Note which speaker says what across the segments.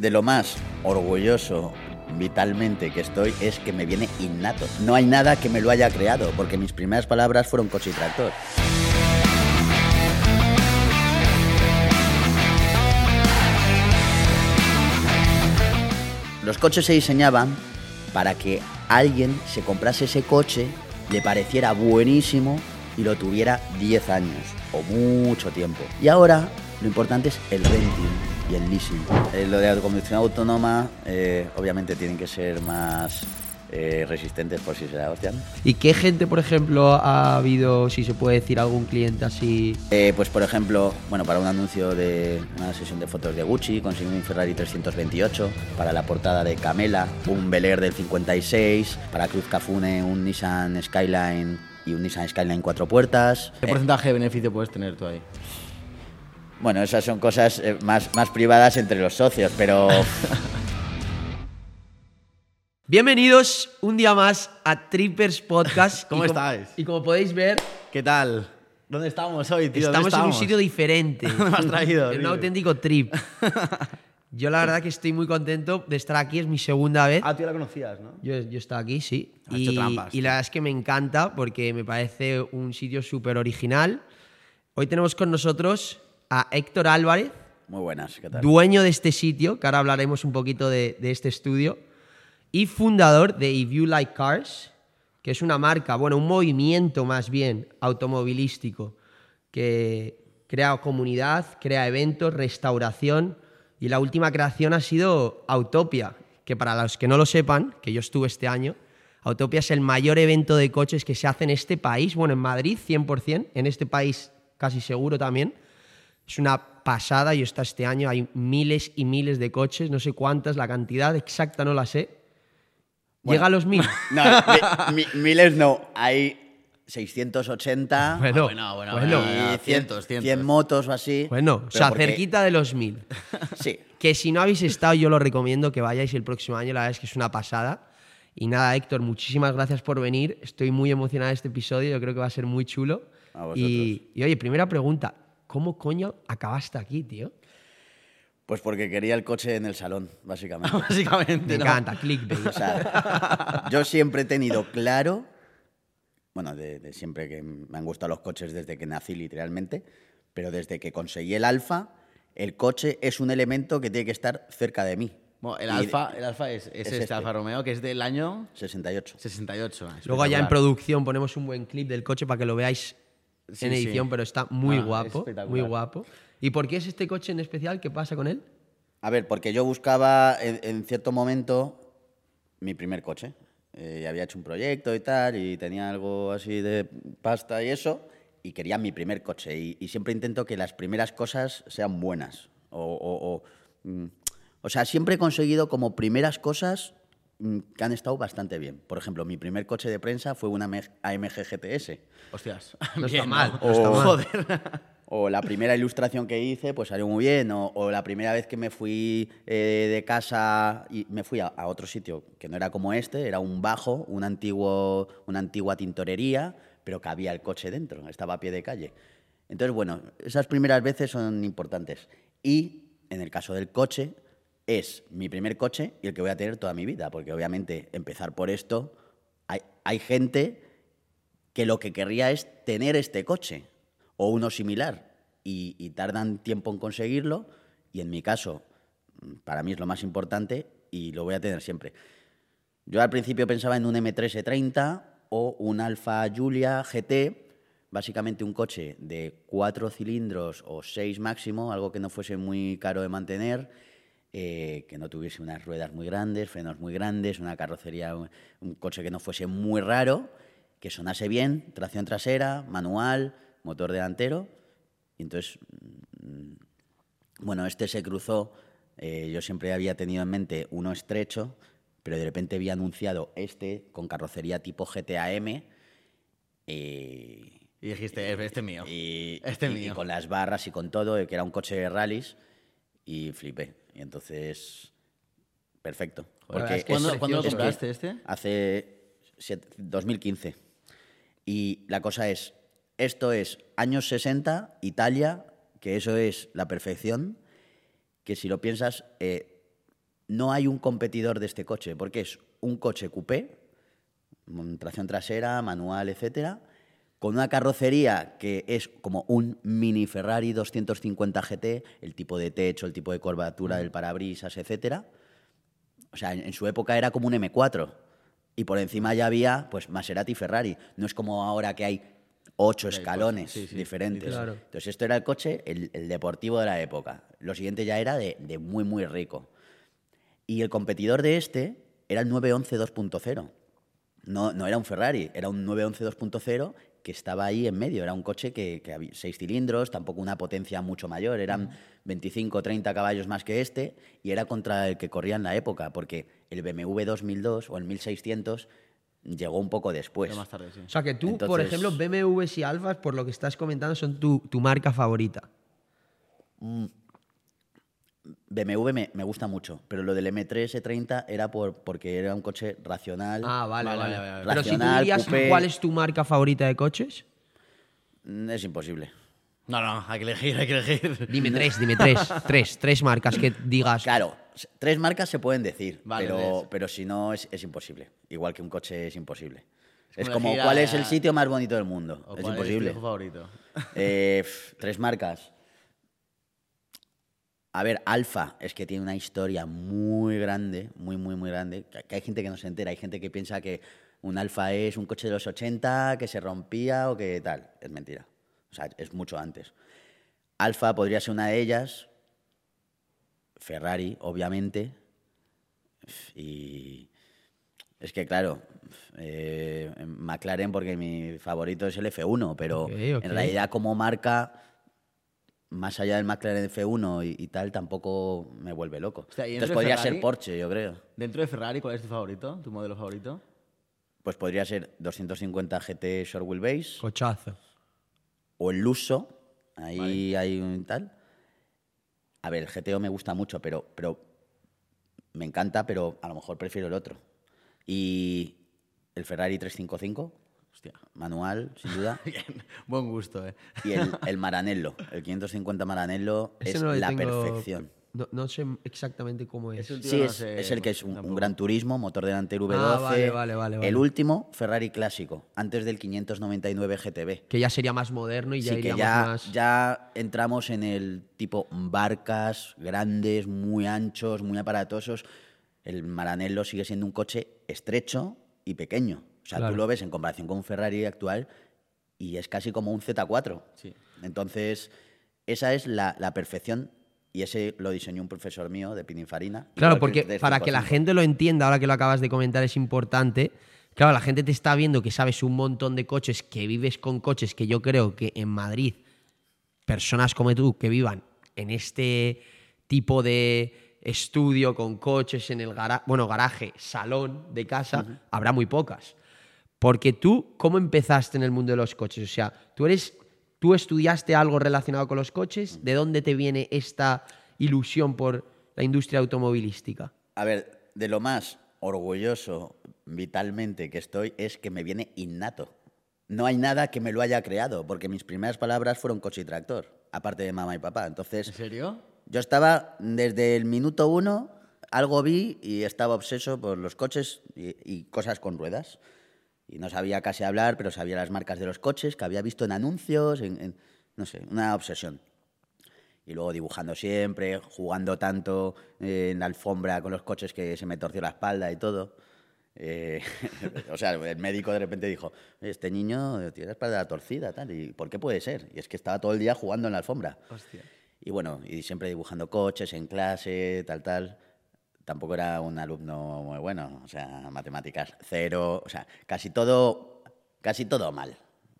Speaker 1: de lo más orgulloso vitalmente que estoy es que me viene innato. No hay nada que me lo haya creado, porque mis primeras palabras fueron coche y tractor. Los coches se diseñaban para que alguien se comprase ese coche, le pareciera buenísimo y lo tuviera 10 años o mucho tiempo. Y ahora lo importante es el renting y el leasing. Eh, lo de la conducción autónoma eh, obviamente tienen que ser más eh, resistentes por si se la hostian.
Speaker 2: ¿Y qué gente, por ejemplo, ha habido, si se puede decir, algún cliente así?
Speaker 1: Eh, pues por ejemplo, bueno, para un anuncio de una sesión de fotos de Gucci conseguí un Ferrari 328, para la portada de Camela un Bel Air del 56, para Cruz Cafune un Nissan Skyline y un Nissan Skyline cuatro puertas.
Speaker 3: ¿Qué
Speaker 1: Eh,
Speaker 3: porcentaje de beneficio puedes tener tú ahí?
Speaker 1: Bueno, esas son cosas eh, más, más privadas entre los socios, pero
Speaker 2: Bienvenidos un día más a Trippers Podcast.
Speaker 3: ¿Cómo
Speaker 2: Y como-
Speaker 3: estáis?
Speaker 2: Y como podéis ver,
Speaker 3: ¿Qué tal? ¿Dónde estamos hoy, tío? ¿Dónde
Speaker 2: estamos en un
Speaker 3: estamos?
Speaker 2: sitio diferente.
Speaker 3: ¿Dónde me has traído,
Speaker 2: En un auténtico trip. Yo la verdad que estoy muy contento de estar aquí, es mi segunda vez.
Speaker 3: Ah, tú ya la conocías, ¿no?
Speaker 2: Yo, yo estaba aquí, sí.
Speaker 3: Has
Speaker 2: y,
Speaker 3: hecho trampas,
Speaker 2: y la verdad es que me encanta porque me parece un sitio súper original. Hoy tenemos con nosotros a Héctor Álvarez,
Speaker 1: muy buenas, ¿qué tal?
Speaker 2: dueño de este sitio, que ahora hablaremos un poquito de, de este estudio, y fundador de If You Like Cars, que es una marca, bueno, un movimiento más bien automovilístico que crea comunidad, crea eventos, restauración, y la última creación ha sido Autopia, que para los que no lo sepan, que yo estuve este año, Autopia es el mayor evento de coches que se hace en este país, bueno, en Madrid 100%, en este país casi seguro también. Es una pasada, yo está este año, hay miles y miles de coches, no sé cuántas, la cantidad exacta no la sé. Llega a los mil.
Speaker 1: No, mi- mi- miles no, hay 680
Speaker 2: Bueno,
Speaker 3: bueno, bueno,
Speaker 2: bueno,
Speaker 1: y
Speaker 3: bueno,
Speaker 1: 100,
Speaker 3: cientos, cientos.
Speaker 1: 100 motos o así.
Speaker 2: bueno, o sea,
Speaker 1: porque-
Speaker 2: cerquita de los mil.
Speaker 1: Sí,
Speaker 2: Que si no habéis estado, yo lo recomiendo que vayáis el próximo año, la verdad es que es una pasada. Y nada, Héctor, muchísimas gracias por venir. Estoy muy emocionado de este episodio, yo creo que va a ser muy chulo.
Speaker 1: A.
Speaker 2: Y, y oye, primera pregunta, ¿cómo coño acabaste aquí, tío?
Speaker 1: pues porque quería el coche en el salón, básicamente.
Speaker 3: Básicamente,
Speaker 2: Me
Speaker 3: ¿no?
Speaker 2: encanta, clickbait.
Speaker 1: O sea, yo siempre he tenido claro, bueno, de, de siempre que me han gustado los coches desde que nací literalmente, pero desde que conseguí el Alfa, el coche es un elemento que tiene que estar cerca de mí.
Speaker 3: Bueno, el Alfa, el Alfa es, es
Speaker 1: es
Speaker 3: este,
Speaker 1: este.
Speaker 3: Alfa Romeo, que es del año
Speaker 1: 68.
Speaker 3: 68.
Speaker 2: Luego allá en producción ponemos un buen clip del coche para que lo veáis
Speaker 3: Sí,
Speaker 2: en
Speaker 3: sí.
Speaker 2: edición, pero está muy
Speaker 3: Ah,
Speaker 2: guapo, muy guapo. ¿Y por qué es este coche en especial? ¿Qué pasa con él?
Speaker 1: A ver, porque yo buscaba en, en cierto momento mi primer coche. Eh, había hecho un proyecto y tal, y tenía algo así de pasta y eso, y quería mi primer coche. Y, y siempre intento que las primeras cosas sean buenas. O, o- o, mm, o sea, siempre he conseguido como primeras cosas que han estado bastante bien. Por ejemplo, mi primer coche de prensa fue una AMG GTS.
Speaker 3: Hostias.
Speaker 2: No está mal,
Speaker 3: ¿no?
Speaker 2: no está mal.
Speaker 3: Joder.
Speaker 1: O la primera ilustración que hice, pues salió muy bien. O, o la primera vez que me fui eh, de casa y me fui a, a otro sitio que no era como este, era un bajo, un antiguo, una antigua tintorería, pero cabía el coche dentro, estaba a pie de calle. Entonces, bueno, esas primeras veces son importantes. Y en el caso del coche, es mi primer coche y el que voy a tener toda mi vida, porque obviamente empezar por esto, hay, hay gente que lo que querría es tener este coche o uno similar y, tardan tiempo en conseguirlo y en mi caso para mí es lo más importante y lo voy a tener siempre. Yo al principio pensaba en un M3 E30 o un Alfa Giulia GT, básicamente un coche de cuatro cilindros o seis máximo, algo que no fuese muy caro de mantener, eh, que no tuviese unas ruedas muy grandes, frenos muy grandes, una carrocería, un, un coche que no fuese muy raro, que sonase bien, tracción trasera, manual, motor delantero. Y entonces, mm, bueno, este se cruzó, eh, yo siempre había tenido en mente uno estrecho, pero de repente había anunciado este con carrocería tipo GTAM. eh,
Speaker 3: Y dijiste, este es mío.
Speaker 1: y,
Speaker 3: Este
Speaker 1: y- y
Speaker 3: mío.
Speaker 1: con las barras y con todo, que era un coche de rallies, y flipé. Y entonces, perfecto. Porque
Speaker 3: ¿Cuándo,
Speaker 2: es
Speaker 3: ¿cuándo lo compraste este?
Speaker 1: Hace siete- 2015. Y la cosa es, esto es años 60, Italia, que eso es la perfección, que si lo piensas, eh, no hay un competidor de este coche, porque es un coche coupé, tracción trasera, manual, etcétera, con una carrocería que es como un mini Ferrari 250 GT, el tipo de techo, el tipo de curvatura del parabrisas, etcétera. O sea, en, en su época era como un M4 y por encima ya había pues Maserati y Ferrari. No es como ahora que hay ocho escalones
Speaker 3: sí, sí,
Speaker 1: diferentes.
Speaker 2: Claro.
Speaker 1: Entonces esto era el coche, el, el deportivo de la época. Lo siguiente ya era de, de muy, muy rico. Y el competidor de este era el 911 2.0. No, no era un Ferrari, era un 911 2.0 que estaba ahí en medio. Era un coche que, que había seis cilindros, tampoco una potencia mucho mayor, eran 25 o 30 caballos más que este, y era contra el que corría en la época, porque el BMW 2002 o el 1600 llegó un poco después.
Speaker 3: Más tarde, sí.
Speaker 2: O sea que tú, por ejemplo, BMWs y Alfas, por lo que estás comentando, son tu, tu marca favorita.
Speaker 1: BMW me, me gusta mucho, pero lo del M3 E30 era por, porque era un coche racional.
Speaker 2: Ah, vale,
Speaker 3: Vale,
Speaker 2: vale.
Speaker 3: vale, vale.
Speaker 2: Pero si tú dirías
Speaker 1: coupé.
Speaker 2: cuál es tu marca favorita de coches,
Speaker 1: Mm, Es imposible.
Speaker 3: No, no, hay que elegir, hay que elegir.
Speaker 2: dime tres, dime tres. tres, tres marcas que digas.
Speaker 1: Claro, tres marcas se pueden decir,
Speaker 3: Vale,
Speaker 1: pero, pero si no es, es imposible. Igual que un coche es imposible.
Speaker 3: Es
Speaker 1: Es
Speaker 3: como
Speaker 1: ¿cuál
Speaker 3: a-
Speaker 1: es el sitio más bonito del mundo?
Speaker 3: ¿O
Speaker 1: Es
Speaker 3: cuál
Speaker 1: imposible.
Speaker 3: tu hijo favorito?
Speaker 1: Eh, tres marcas. A ver, Alfa es que tiene una historia muy grande, muy, muy, muy grande. Que, hay gente que no se entera, hay gente que piensa que un Alfa es un coche de los 80 que se rompía o que tal. Es mentira. O sea, es mucho antes. Alfa podría ser una de ellas. Ferrari, obviamente. Y es que, claro, eh, McLaren, porque mi favorito es el F1, pero en realidad como marca, más allá del McLaren F1 y, y tal, tampoco me vuelve loco.
Speaker 3: Hostia, ¿y
Speaker 1: Entonces podría
Speaker 3: Ferrari?
Speaker 1: ser Porsche, yo creo.
Speaker 3: Dentro de Ferrari, ¿cuál es tu favorito? ¿Tu modelo favorito?
Speaker 1: Pues podría ser 250 GT Short Wheelbase
Speaker 2: Cochazo.
Speaker 1: o el Lusso, ahí hay un tal. A ver, el GTO me gusta mucho, pero, pero me encanta, pero a lo mejor prefiero el otro. Y el Ferrari 355,
Speaker 3: Hostia.
Speaker 1: manual, sin duda.
Speaker 3: Bien, buen gusto, ¿eh?
Speaker 1: Y el, el Maranello, el 550 Maranello
Speaker 2: Ese
Speaker 1: es
Speaker 2: no
Speaker 1: la
Speaker 2: tengo-
Speaker 1: perfección.
Speaker 2: No, no sé exactamente cómo es.
Speaker 1: Sí,
Speaker 3: no
Speaker 1: es,
Speaker 3: sé,
Speaker 1: es el que es un, gran turismo, motor delantero V12.
Speaker 2: Ah, vale, vale, vale, vale.
Speaker 1: El último, Ferrari clásico, antes del 599 GTB.
Speaker 2: Que ya sería más moderno y ya
Speaker 1: Sí, que
Speaker 2: iríamos
Speaker 1: ya,
Speaker 2: más.
Speaker 1: ya entramos en el tipo barcas grandes, muy anchos, muy aparatosos. El Maranello sigue siendo un coche estrecho y pequeño. O sea,
Speaker 2: Claro.
Speaker 1: tú lo ves en comparación con un Ferrari actual y es casi como un Z4.
Speaker 3: Sí.
Speaker 1: Entonces, esa es la, la perfección y ese lo diseñó un profesor mío de Pininfarina.
Speaker 2: Claro,
Speaker 1: que
Speaker 2: porque
Speaker 1: el 355.
Speaker 2: para que la gente lo entienda, ahora que lo acabas de comentar, es importante. Claro, la gente te está viendo que sabes un montón de coches, que vives con coches que yo creo que en Madrid, personas como tú que vivan en este tipo de estudio con coches en el garaje, bueno, garaje, salón de casa, habrá muy pocas. Porque tú, ¿cómo empezaste en el mundo de los coches? O sea, tú eres, tú estudiaste algo relacionado con los coches. ¿De dónde te viene esta ilusión por la industria automovilística?
Speaker 1: A ver, de lo más orgulloso vitalmente que estoy es que me viene innato. No hay nada que me lo haya creado, porque mis primeras palabras fueron coche y tractor, aparte de mamá y papá.
Speaker 3: ¿En
Speaker 1: Entonces,
Speaker 3: serio?
Speaker 1: yo estaba desde el minuto uno, algo vi y estaba obseso por los coches y, y cosas con ruedas. Y no sabía casi hablar, pero sabía las marcas de los coches que había visto en anuncios, en, en- no sé, una obsesión. Y luego dibujando siempre, jugando tanto eh, en la alfombra con los coches que se me torció la espalda y todo. Eh, o sea, el médico de repente dijo, "Oye, este niño tiene la espalda torcida, tal, ¿y por qué puede ser? Y es que estaba todo el día jugando en la alfombra.
Speaker 3: Hostia.
Speaker 1: Y bueno, y siempre dibujando coches en clase, tal, tal. Tampoco era un alumno muy bueno, o sea, matemáticas cero, o sea, casi todo, casi todo mal.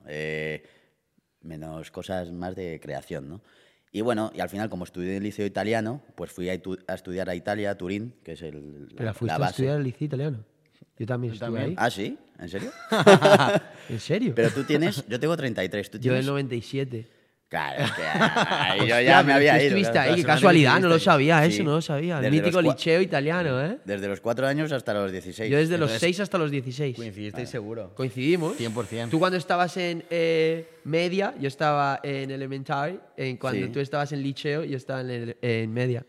Speaker 1: Eh, menos cosas más de creación, ¿no? Y bueno, y al final, como estudié en el liceo italiano, pues fui a, a estudiar a Italia, a Turín, que es el,
Speaker 2: Pero
Speaker 1: la,
Speaker 2: fuiste
Speaker 1: la
Speaker 2: a
Speaker 1: base.
Speaker 2: estudiar el liceo italiano. Yo también estuve
Speaker 3: también?
Speaker 2: ahí.
Speaker 1: Ah, ¿sí? ¿En serio?
Speaker 2: ¿En serio?
Speaker 1: Pero tú tienes, yo tengo 33, tú
Speaker 2: Yo
Speaker 1: tienes...
Speaker 2: del 97.
Speaker 1: Claro, es que ahí yo
Speaker 2: Hostia,
Speaker 1: ya me había ido.
Speaker 2: Estuviste ahí, qué casualidad, no lo sabía, eso
Speaker 1: Sí.
Speaker 2: no lo sabía. El
Speaker 1: Desde los
Speaker 2: mítico liceo italiano, ¿eh?
Speaker 1: Desde los cuatro años hasta los 16.
Speaker 2: Yo desde los
Speaker 3: Entonces-
Speaker 2: 6 hasta los 16.
Speaker 3: Coincidisteis seguro.
Speaker 2: Coincidimos.
Speaker 3: 100%.
Speaker 2: Tú cuando estabas en eh, media, yo estaba en elementary. En cuando
Speaker 1: Sí.
Speaker 2: tú estabas en liceo, yo estaba en, el- en media.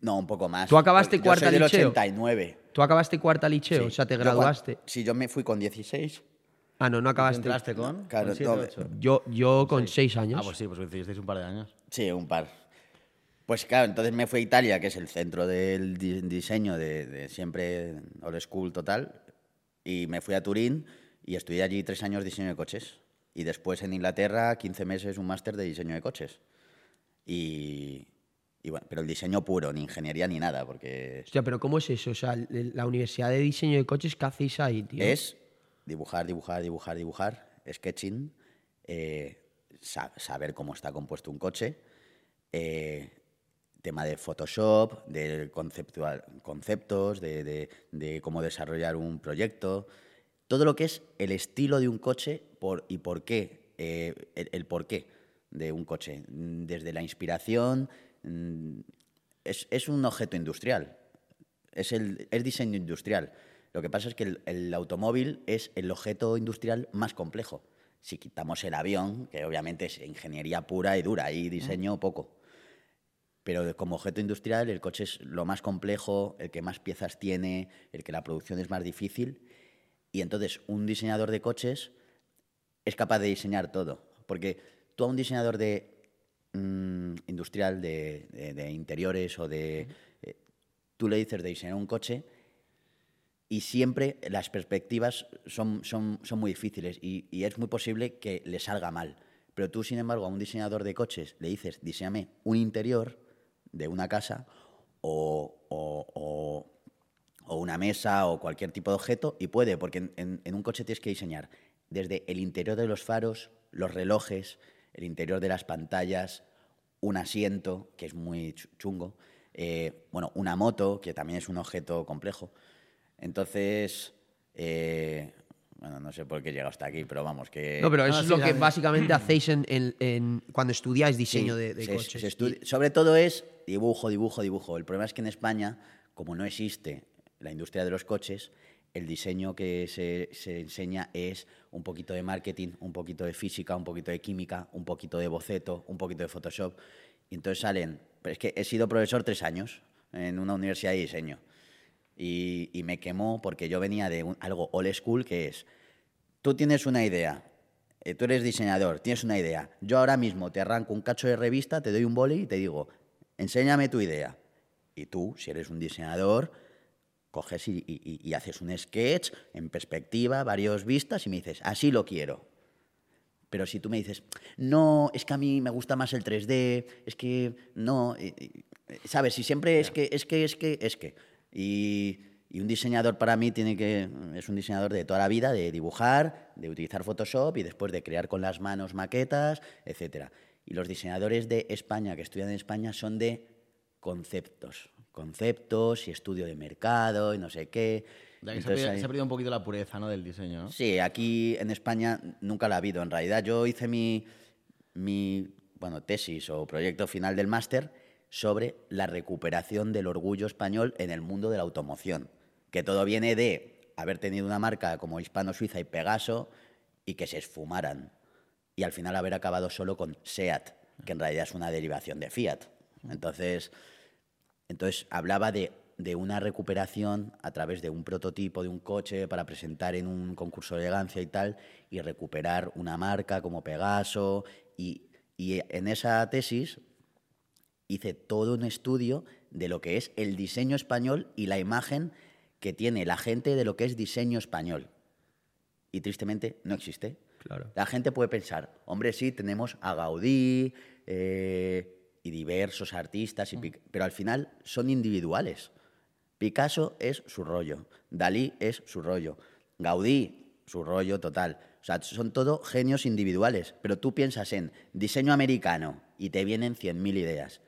Speaker 1: No, un poco más.
Speaker 2: ¿Tú acabaste
Speaker 1: Yo
Speaker 2: cuarta
Speaker 1: soy del
Speaker 2: liceo?
Speaker 1: 89.
Speaker 2: ¿Tú acabaste cuarta liceo?
Speaker 1: Sí.
Speaker 2: O sea, te
Speaker 1: Yo
Speaker 2: graduaste.
Speaker 1: Sí, yo me fui con 16.
Speaker 2: Ah, no, no acabaste.
Speaker 3: ¿Entraste con?
Speaker 1: Claro,
Speaker 3: ¿Con siete,
Speaker 1: no,
Speaker 3: ocho?
Speaker 2: Yo, yo con seis años.
Speaker 3: Ah, pues sí, pues coincidisteis un par de años.
Speaker 1: Sí, un par. Pues claro, entonces me fui a Italia, que es el centro del di- diseño de, de siempre old school total, y me fui a Turín y estudié allí tres años diseño de coches. Y después en Inglaterra, 15 meses, un máster de diseño de coches. Y, y bueno, pero el diseño puro, ni ingeniería ni nada, porque
Speaker 2: Hostia, pero ¿cómo es eso? O sea, la Universidad de Diseño de Coches, ¿qué hacéis ahí, tío?
Speaker 1: es dibujar, dibujar, dibujar, dibujar, sketching, eh, sa- saber cómo está compuesto un coche, eh, tema de Photoshop, de conceptual, conceptos, de, de- cómo desarrollar un proyecto, todo lo que es el estilo de un coche por, y por qué, eh, el, el por qué de un coche, desde la inspiración, mm, es, es un objeto industrial, es, el, es diseño industrial. Lo que pasa es que el, el automóvil es el objeto industrial más complejo. Si quitamos el avión, que obviamente es ingeniería pura y dura, y diseño poco. Pero como objeto industrial, el coche es lo más complejo, el que más piezas tiene, el que la producción es más difícil. Y entonces, un diseñador de coches es capaz de diseñar todo. Porque tú a un diseñador de mm, industrial, de, de- de interiores o de. eh, tú le dices de diseñar un coche y siempre las perspectivas son, son, son muy difíciles y, es muy posible que le salga mal. Pero tú, sin embargo, a un diseñador de coches le dices, diseñame un interior de una casa o, o- o- una mesa o cualquier tipo de objeto y puede, porque en, un coche tienes que diseñar desde el interior de los faros, los relojes, el interior de las pantallas, un asiento, que es muy chu- chungo, eh, bueno, una moto, que también es un objeto complejo. Entonces, eh, bueno, no sé por qué he llegado hasta aquí, pero vamos, que...
Speaker 2: No, pero eso
Speaker 3: Ah,
Speaker 2: es
Speaker 3: sí,
Speaker 2: lo que básicamente hacéis en, en- en- cuando estudiáis diseño
Speaker 1: Sí,
Speaker 2: de, de
Speaker 1: se-
Speaker 2: coches.
Speaker 1: se estudi- sobre todo es dibujo, dibujo, dibujo. El problema es que en España, como no existe la industria de los coches, el diseño que se, se enseña es un poquito de marketing, un poquito de física, un poquito de química, un poquito de boceto, un poquito de Photoshop. Y entonces salen... Pero es que he sido profesor tres años en una universidad de diseño. Y, y me quemó porque yo venía de un- algo old school que es tú tienes una idea, eh, tú eres diseñador, tienes una idea. Yo ahora mismo te arranco un cacho de revista, te doy un boli y te digo, enséñame tu idea. Y tú, si eres un diseñador, coges y, y- y- y haces un sketch en perspectiva, varios vistas y me dices, así lo quiero. Pero si tú me dices, no, es que a mí me gusta más el 3D, es que no, ¿sabes? Si siempre es que, es que, es que, es que. Y, y un diseñador para mí tiene que, es un diseñador de toda la vida, de dibujar, de utilizar Photoshop y después de crear con las manos maquetas, etcétera. Y los diseñadores de España, que estudian en España, son de conceptos. Conceptos y estudio de mercado y no sé qué.
Speaker 3: Que se, ha
Speaker 1: Entonces
Speaker 3: perdido, se ha perdido un poquito la pureza ¿no? del diseño, ¿no?
Speaker 1: Sí, aquí en España nunca la ha habido. En realidad yo hice mi, mi bueno, tesis o proyecto final del máster sobre la recuperación del orgullo español en el mundo de la automoción, que todo viene de haber tenido una marca como Hispano Suiza y Pegaso y que se esfumaran y al final haber acabado solo con SEAT, que en realidad es una derivación de Fiat. Entonces, entonces hablaba de, de una recuperación a través de un prototipo de un coche para presentar en un concurso de elegancia y tal, y recuperar una marca como Pegaso. Y, y en esa tesis hice todo un estudio de lo que es el diseño español y la imagen que tiene la gente de lo que es diseño español. Y tristemente no existe.
Speaker 2: Claro.
Speaker 1: La gente puede pensar, hombre, sí, tenemos a Gaudí eh, y diversos artistas, y Pic- pero al final son individuales. Picasso es su rollo, Dalí es su rollo, Gaudí, su rollo total. O sea, son todo genios individuales, pero tú piensas en diseño americano y te vienen 100.000 ideas.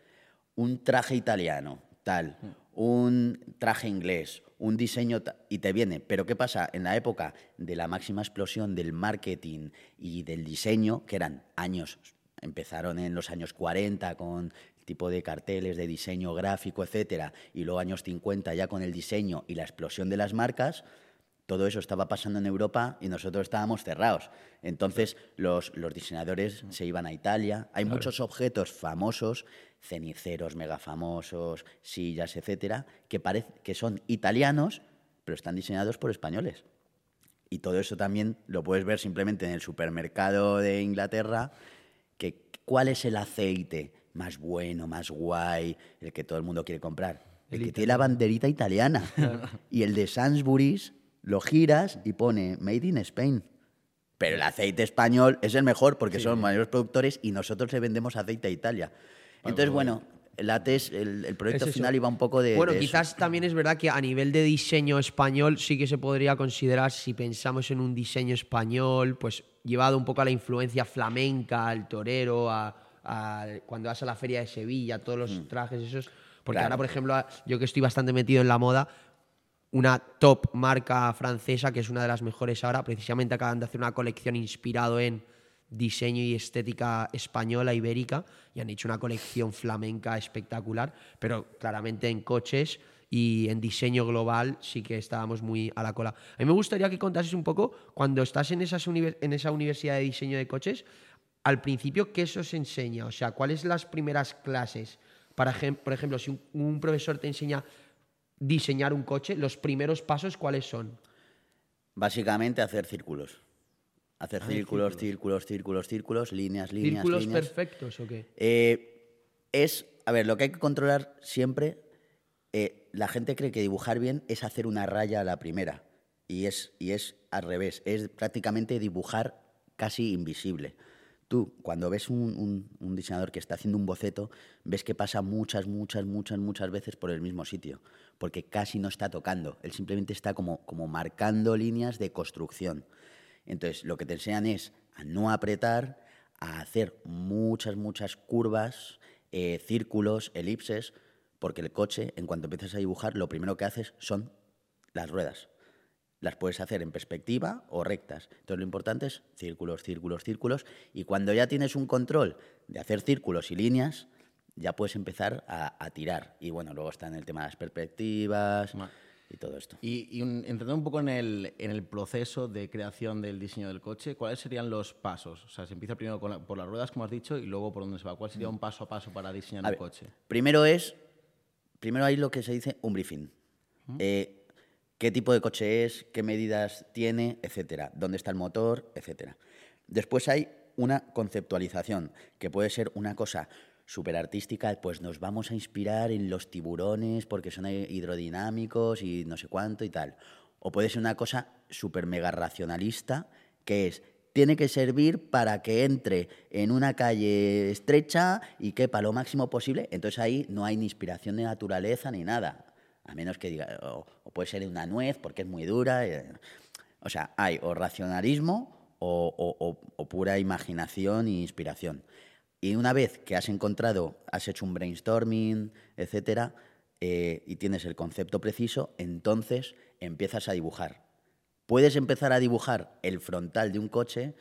Speaker 1: Un traje italiano, tal, un traje inglés, un diseño y te viene. Pero ¿qué pasa? En la época de la máxima explosión del marketing y del diseño, que eran años, empezaron en los años 40 con el tipo de carteles de diseño gráfico, etcétera, y luego años 50 ya con el diseño y la explosión de las marcas, todo eso estaba pasando en Europa y nosotros estábamos cerrados. Entonces los, los diseñadores se iban a Italia. Hay muchos objetos famosos, ceniceros mega famosos, sillas, etcétera, que, que son italianos, pero están diseñados por españoles. Y todo eso también lo puedes ver simplemente en el supermercado de Inglaterra, que cuál es el aceite más bueno, más guay, el que todo el mundo quiere comprar. El, que tiene la banderita italiana. y el de Sainsbury's lo giras y pone Made in Spain. Pero el aceite español es el mejor porque son mayores productores y nosotros le vendemos aceite a Italia. Entonces, bueno, el ATES, el, proyecto final iba un poco de.
Speaker 2: Bueno, quizás también es verdad que a nivel de diseño español sí que se podría considerar, si pensamos en un diseño español, pues llevado un poco a la influencia flamenca, al torero, a, cuando vas a la feria de Sevilla, todos los mm. trajes esos. Porque ahora, por ejemplo, yo que estoy bastante metido en la moda, una top marca francesa, que es una de las mejores ahora, precisamente acaban de hacer una colección inspirado en diseño y estética española, ibérica, y han hecho una colección flamenca espectacular, pero claramente en coches y en diseño global sí que estábamos muy a la cola. A mí me gustaría que contases un poco, cuando estás en, esa universidad de diseño de coches, al principio, ¿qué eso os enseña? O sea, ¿cuáles son las primeras clases? Por ejemplo, si un profesor te enseña diseñar un coche, los primeros pasos, ¿cuáles son?
Speaker 1: Básicamente hacer círculos. Hacer ah, círculos, círculos, círculos, círculos, líneas, líneas.
Speaker 2: ¿Círculos perfectos o qué?
Speaker 1: Eh, es, a ver, lo que hay que controlar siempre, eh, la gente cree que dibujar bien es hacer una raya a la primera. Y es, y es al revés, es prácticamente dibujar casi invisible. Tú, cuando ves un, diseñador que está haciendo un boceto, ves que pasa muchas, muchas, muchas, muchas veces por el mismo sitio, porque casi no está tocando, él simplemente está como, como marcando líneas de construcción. Entonces, lo que te enseñan es a no apretar, a hacer muchas, muchas curvas, eh, círculos, elipses, porque el coche, en cuanto empiezas a dibujar, lo primero que haces son las ruedas las puedes hacer en perspectiva o rectas. Entonces lo importante es círculos, círculos, círculos. Y cuando ya tienes un control de hacer círculos y líneas, ya puedes empezar a, tirar. Y bueno, luego está en el tema de las perspectivas y todo esto.
Speaker 3: Y, entrando un poco en el, en el proceso de creación del diseño del coche, ¿cuáles serían los pasos? O sea, se empieza primero por las ruedas, como has dicho, y luego por dónde se va. ¿Cuál sería un paso a paso para diseñar el coche?
Speaker 1: Primero es, primero hay lo que se dice un briefing qué tipo de coche es, qué medidas tiene, etcétera, dónde está el motor, etcétera. Después hay una conceptualización, que puede ser una cosa súper artística, pues nos vamos a inspirar en los tiburones porque son hidrodinámicos y no sé cuánto y tal. O puede ser una cosa súper mega racionalista, que es, tiene que servir para que entre en una calle estrecha y quepa lo máximo posible. Entonces ahí no hay ni inspiración de naturaleza ni nada a menos que diga, o, puede ser una nuez porque es muy dura. Eh, o sea, hay o racionalismo o, pura imaginación e inspiración. Y una vez que has encontrado, has hecho un brainstorming, etcétera, eh, y tienes el concepto preciso, entonces empiezas a dibujar. Puedes empezar a dibujar el frontal de un coche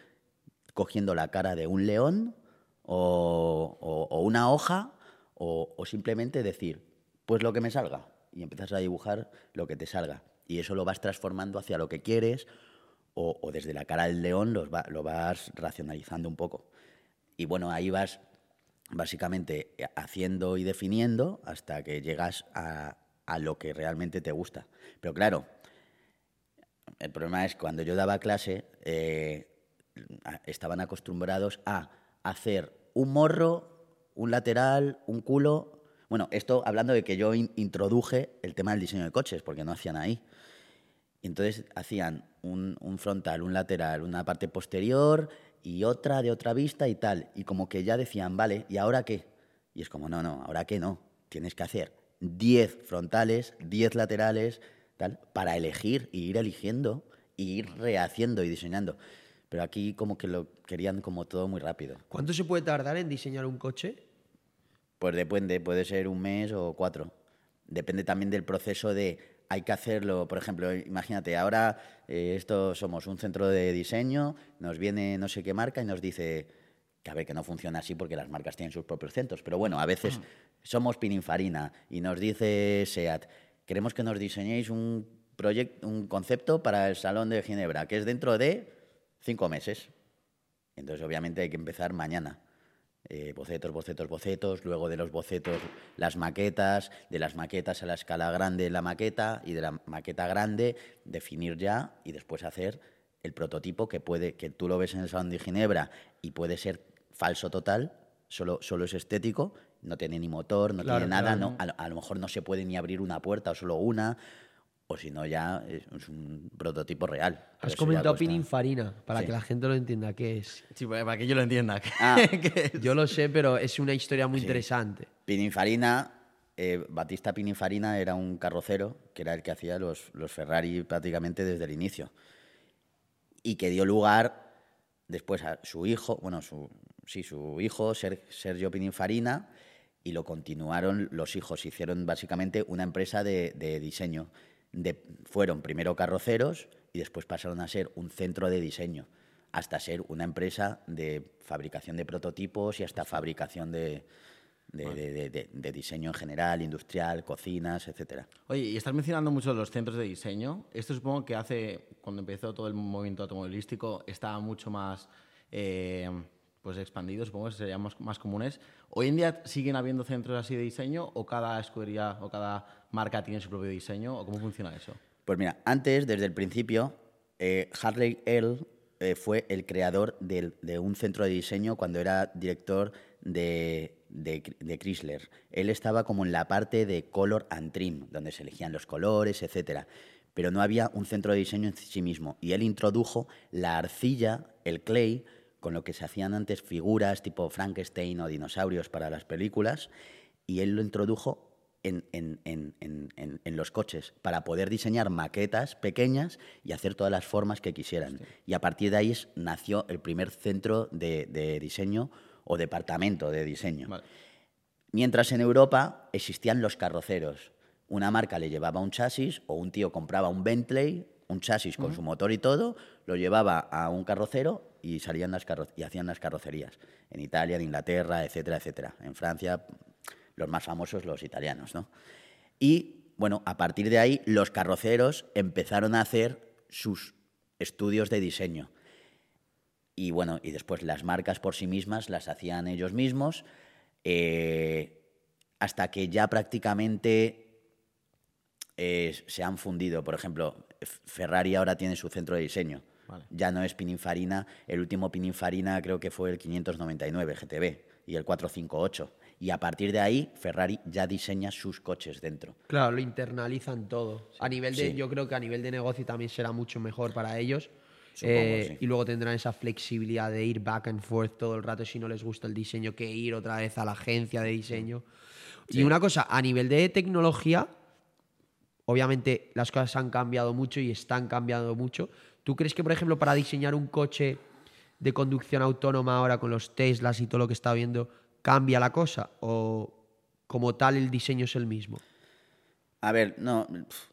Speaker 1: cogiendo la cara de un león o, o una hoja o simplemente decir, pues lo que me salga y empiezas a dibujar lo que te salga. Y eso lo vas transformando hacia lo que quieres o, desde la cara del león lo vas racionalizando un poco. Y bueno, ahí vas básicamente haciendo y definiendo hasta que llegas a, lo que realmente te gusta. Pero claro, el problema es cuando yo daba clase, eh, estaban acostumbrados a hacer un morro, un lateral, un culo bueno, esto hablando de que yo introduje el tema del diseño de coches, porque no hacían ahí. entonces hacían un, frontal, un lateral, una parte posterior y otra de otra vista y tal. Y como que ya decían, vale, ¿y ahora qué? Y es como, no, no, ahora qué no. Tienes que hacer 10 frontales, 10 laterales, tal, para elegir y ir eligiendo y ir rehaciendo y diseñando. Pero aquí como que lo querían como todo muy rápido.
Speaker 2: ¿Cuánto se puede tardar en diseñar un coche?
Speaker 1: Pues depende, puede ser un mes o cuatro. Depende también del proceso de hay que hacerlo, por ejemplo, imagínate, ahora eh, esto somos un centro de diseño, nos viene no sé qué marca y nos dice que a ver que no funciona así porque las marcas tienen sus propios centros, pero bueno, a veces mm. somos Pininfarina y nos dice SEAT, queremos que nos diseñéis un proyect- un concepto para el Salón de Ginebra, que es dentro de cinco meses. Entonces, obviamente, hay que empezar mañana. Eh, bocetos, bocetos, bocetos, luego de los bocetos las maquetas, de las maquetas a la escala grande la maqueta y de la maqueta grande definir ya y después hacer el prototipo que puede que tú lo ves en el Salón de Ginebra y puede ser falso total, solo, solo es estético, no tiene ni motor, no
Speaker 2: Claro,
Speaker 1: tiene nada,
Speaker 2: claro.
Speaker 1: no, a, a lo mejor no se puede ni abrir una puerta o solo una, o si no ya es, es un prototipo real. Ya
Speaker 2: comentado
Speaker 1: cuesta.
Speaker 2: Pininfarina, para
Speaker 1: Sí.
Speaker 2: que la gente lo entienda qué es.
Speaker 3: Sí, para que yo lo entienda.
Speaker 1: Ah.
Speaker 3: Es-
Speaker 2: Yo lo sé, pero es una historia muy interesante.
Speaker 1: Pininfarina, eh, Batista Pininfarina era un carrocero que era el que hacía los, los Ferrari prácticamente desde el inicio. Y que dio lugar después a su hijo, bueno, su, sí, su hijo, Ser- Sergio Pininfarina, y lo continuaron los hijos. Hicieron básicamente una empresa de, de diseño. De, fueron primero carroceros y después pasaron a ser un centro de diseño, hasta ser una empresa de fabricación de prototipos y hasta fabricación de, de, de- de- de- de diseño en general, industrial, cocinas, etcétera.
Speaker 3: Oye, y estás mencionando mucho los centros de diseño. Esto supongo que hace, cuando empezó todo el movimiento automovilístico, estaba mucho más eh, pues expandido, supongo que serían más, comunes. ¿Hoy en día siguen habiendo centros así de diseño o cada escudería o cada marca tiene su propio diseño? ¿O cómo funciona eso?
Speaker 1: Pues mira, antes, desde el principio, eh, Harley Earl eh, fue el creador de un centro de diseño cuando era director de, de Chrysler. Él estaba como en la parte de color and trim, donde se elegían los colores, etcétera. Pero no había un centro de diseño en sí mismo. Y él introdujo la arcilla, el clay, con lo que se hacían antes figuras tipo Frankenstein o dinosaurios para las películas, y él lo introdujo en, en- en- en- los coches para poder diseñar maquetas pequeñas y hacer todas las formas que quisieran. Y a partir de ahí nació el primer centro de, de diseño o departamento de diseño.
Speaker 3: Vale.
Speaker 1: Mientras en Europa existían los carroceros. Una marca le llevaba un chasis o un tío compraba un Bentley, un chasis con su motor y todo, lo llevaba a un carrocero y salían las carro- y hacían las carrocerías. En Italia, en Inglaterra, etcétera, etcétera. En Francia, los más famosos los italianos, ¿no? Y bueno, a partir de ahí los carroceros empezaron a hacer sus estudios de diseño. Y bueno, y después las marcas por sí mismas las hacían ellos mismos, eh, hasta que ya prácticamente eh, se han fundido. Por ejemplo, Ferrari ahora tiene su centro de diseño.
Speaker 3: Vale.
Speaker 1: Ya no es Pininfarina. El último Pininfarina creo que fue el 599 GTB y el 458. Y a partir de ahí, Ferrari ya diseña sus coches dentro.
Speaker 2: Claro, lo internalizan todo. a nivel de,
Speaker 1: sí.
Speaker 2: yo creo que a nivel de negocio también será mucho mejor para ellos.
Speaker 1: Supongo,
Speaker 2: Eh,
Speaker 1: sí.
Speaker 2: Y luego tendrán esa flexibilidad de ir back and forth todo el rato si no les gusta el diseño, que ir otra vez a la agencia de diseño. Y una cosa, a nivel de tecnología, obviamente las cosas han cambiado mucho y están cambiando mucho. ¿Tú crees que, por ejemplo, para diseñar un coche de conducción autónoma ahora con los Teslas y todo lo que está viendo, cambia la cosa? ¿O como tal el diseño es el mismo?
Speaker 1: A ver, no,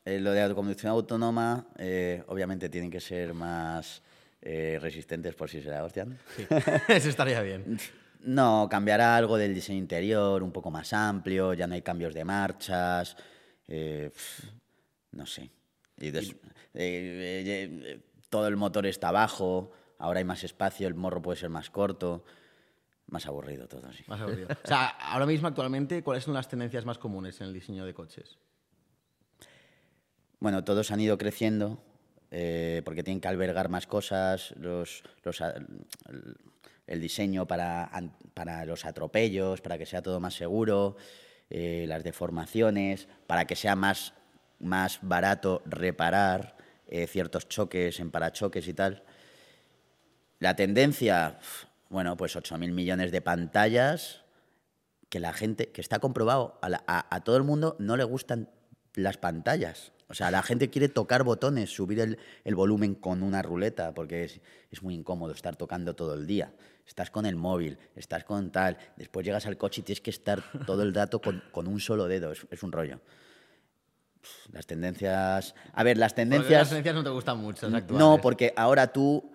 Speaker 1: eh, lo de autoconducción autónoma, eh, obviamente tienen que ser más eh, resistentes por si se la hostian.
Speaker 3: Sí, eso estaría bien.
Speaker 1: No, cambiará algo del diseño interior, un poco más amplio, ya no hay cambios de marchas, eh, no sé. Y des- eh, eh, eh, todo el motor está bajo, ahora hay más espacio, el morro puede ser más corto, más aburrido todo, sí.
Speaker 3: Más aburrido. O sea, ahora mismo, actualmente, ¿cuáles son las tendencias más comunes en el diseño de coches?
Speaker 1: Bueno, todos han ido creciendo eh, porque tienen que albergar más cosas, los, los el, diseño para, para los atropellos, para que sea todo más seguro, eh, las deformaciones, para que sea más, más barato reparar eh, ciertos choques en parachoques y tal. La tendencia, bueno, pues 8.000 millones de pantallas, que la gente, que está comprobado, a, la- a- todo el mundo no le gustan las pantallas. O sea, la gente quiere tocar botones, subir el, volumen con una ruleta, porque es, muy incómodo estar tocando todo el día. Estás con el móvil, estás con tal, después llegas al coche y tienes que estar todo el dato con, un solo dedo, es un rollo. Las tendencias... A ver, las
Speaker 3: Porque
Speaker 1: tendencias...
Speaker 3: Las tendencias no te gustan mucho, las actuales.
Speaker 1: No, porque ahora tú,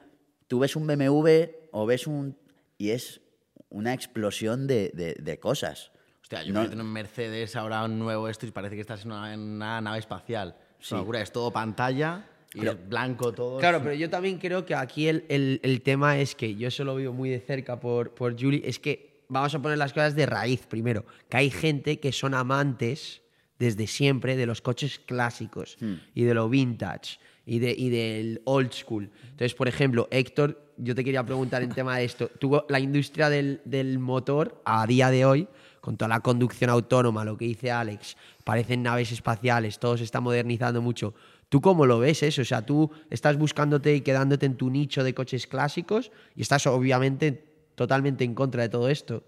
Speaker 1: tú ves un BMW o ves un... y es una explosión de, de- de cosas. O
Speaker 3: Hostia, yo
Speaker 1: No-
Speaker 3: en un Mercedes ahora un nuevo esto y parece que estás en una, en una nave espacial. Es locura, es todo pantalla y es blanco todo.
Speaker 2: Claro, pero yo también creo que aquí el, el- el tema es que yo eso lo veo muy de cerca por, por Julie, es que vamos a poner las cosas de raíz primero, que hay gente que son amantes desde siempre de los coches clásicos y de lo vintage y, de, y del old school. Entonces, por ejemplo, Héctor, yo te quería preguntar en tema de esto, tú, la industria del, del motor a día de hoy, con toda la conducción autónoma, lo que dice Alex, parecen naves espaciales, todo se está modernizando mucho. ¿Tú cómo lo ves eso? O sea, tú estás buscándote y quedándote en tu nicho de coches clásicos y estás obviamente totalmente en contra de todo esto.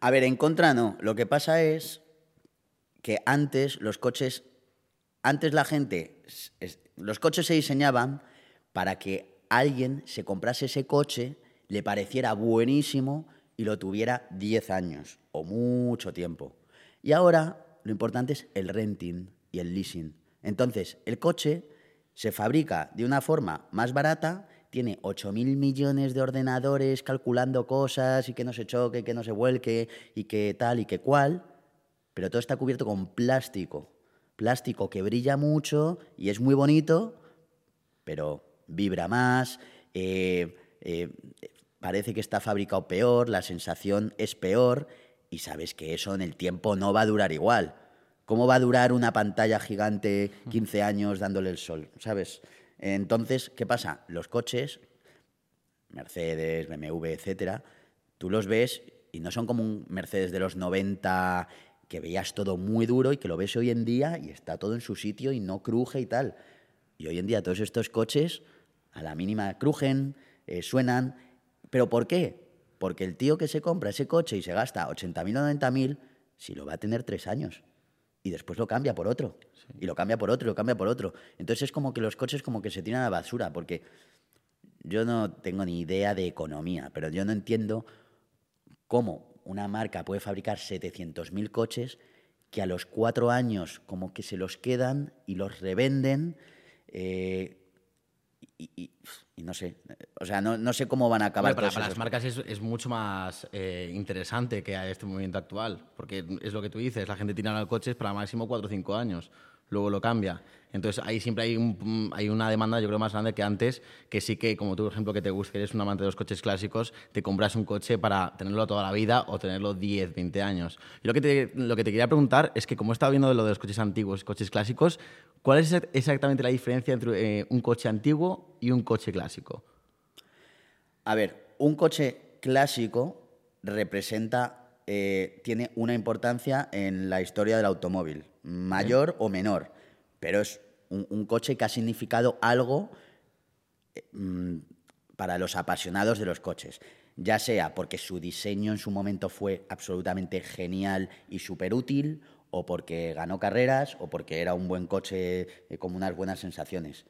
Speaker 1: A ver, en contra no. Lo que pasa es que antes los coches, antes la gente, los coches se diseñaban para que alguien se comprase ese coche, le pareciera buenísimo y lo tuviera 10 años o mucho tiempo. Y ahora lo importante es el renting y el leasing. Entonces, el coche se fabrica de una forma más barata, tiene 8.000 millones de ordenadores calculando cosas y que no se choque, que no se vuelque y que tal y que cual, pero todo está cubierto con plástico. Plástico que brilla mucho y es muy bonito, pero vibra más, eh, eh, parece que está fabricado peor, la sensación es peor y sabes que eso en el tiempo no va a durar igual. ¿Cómo va a durar una pantalla gigante 15 años dándole el sol? ¿Sabes? Entonces, ¿qué pasa? Los coches, Mercedes, BMW, etcétera, tú los ves y no son como un Mercedes de los 90 que veías todo muy duro y que lo ves hoy en día y está todo en su sitio y no cruje y tal. Y hoy en día todos estos coches a la mínima crujen, eh, suenan. ¿Pero por qué? Porque el tío que se compra ese coche y se gasta 80.000 o 90.000, si lo va a tener tres años. Y después lo cambia por otro. Y lo cambia por otro, y lo cambia por otro. Entonces es como que los coches como que se tiran a la basura, porque yo no tengo ni idea de economía, pero yo no entiendo cómo una marca puede fabricar 700.000 coches que a los cuatro años como que se los quedan y los revenden eh, y, y- y no sé, o sea, no, no sé cómo van a acabar
Speaker 3: para, las marcas es, es mucho más eh, interesante que a este movimiento actual, porque es lo que tú dices, la gente tira los coches para máximo 4 o 5 años, luego lo cambia. Entonces ahí siempre hay, un- hay una demanda, yo creo, más grande que antes, que sí que, como tú, por ejemplo, que te gusta, que eres un amante de los coches clásicos, te compras un coche para tenerlo toda la vida o tenerlo 10, 20 años. Y lo que te, lo que te quería preguntar es que, como he estado viendo de lo de los coches antiguos coches clásicos, ¿cuál es exact- exactamente la diferencia entre eh, un coche antiguo y un coche clásico?
Speaker 1: A ver, un coche clásico representa, eh, tiene una importancia en la historia del automóvil, mayor o menor, pero es un, coche que ha significado algo eh, mm, para los apasionados de los coches, ya sea porque su diseño en su momento fue absolutamente genial y súper útil, o porque ganó carreras, o porque era un buen coche eh, con unas buenas sensaciones.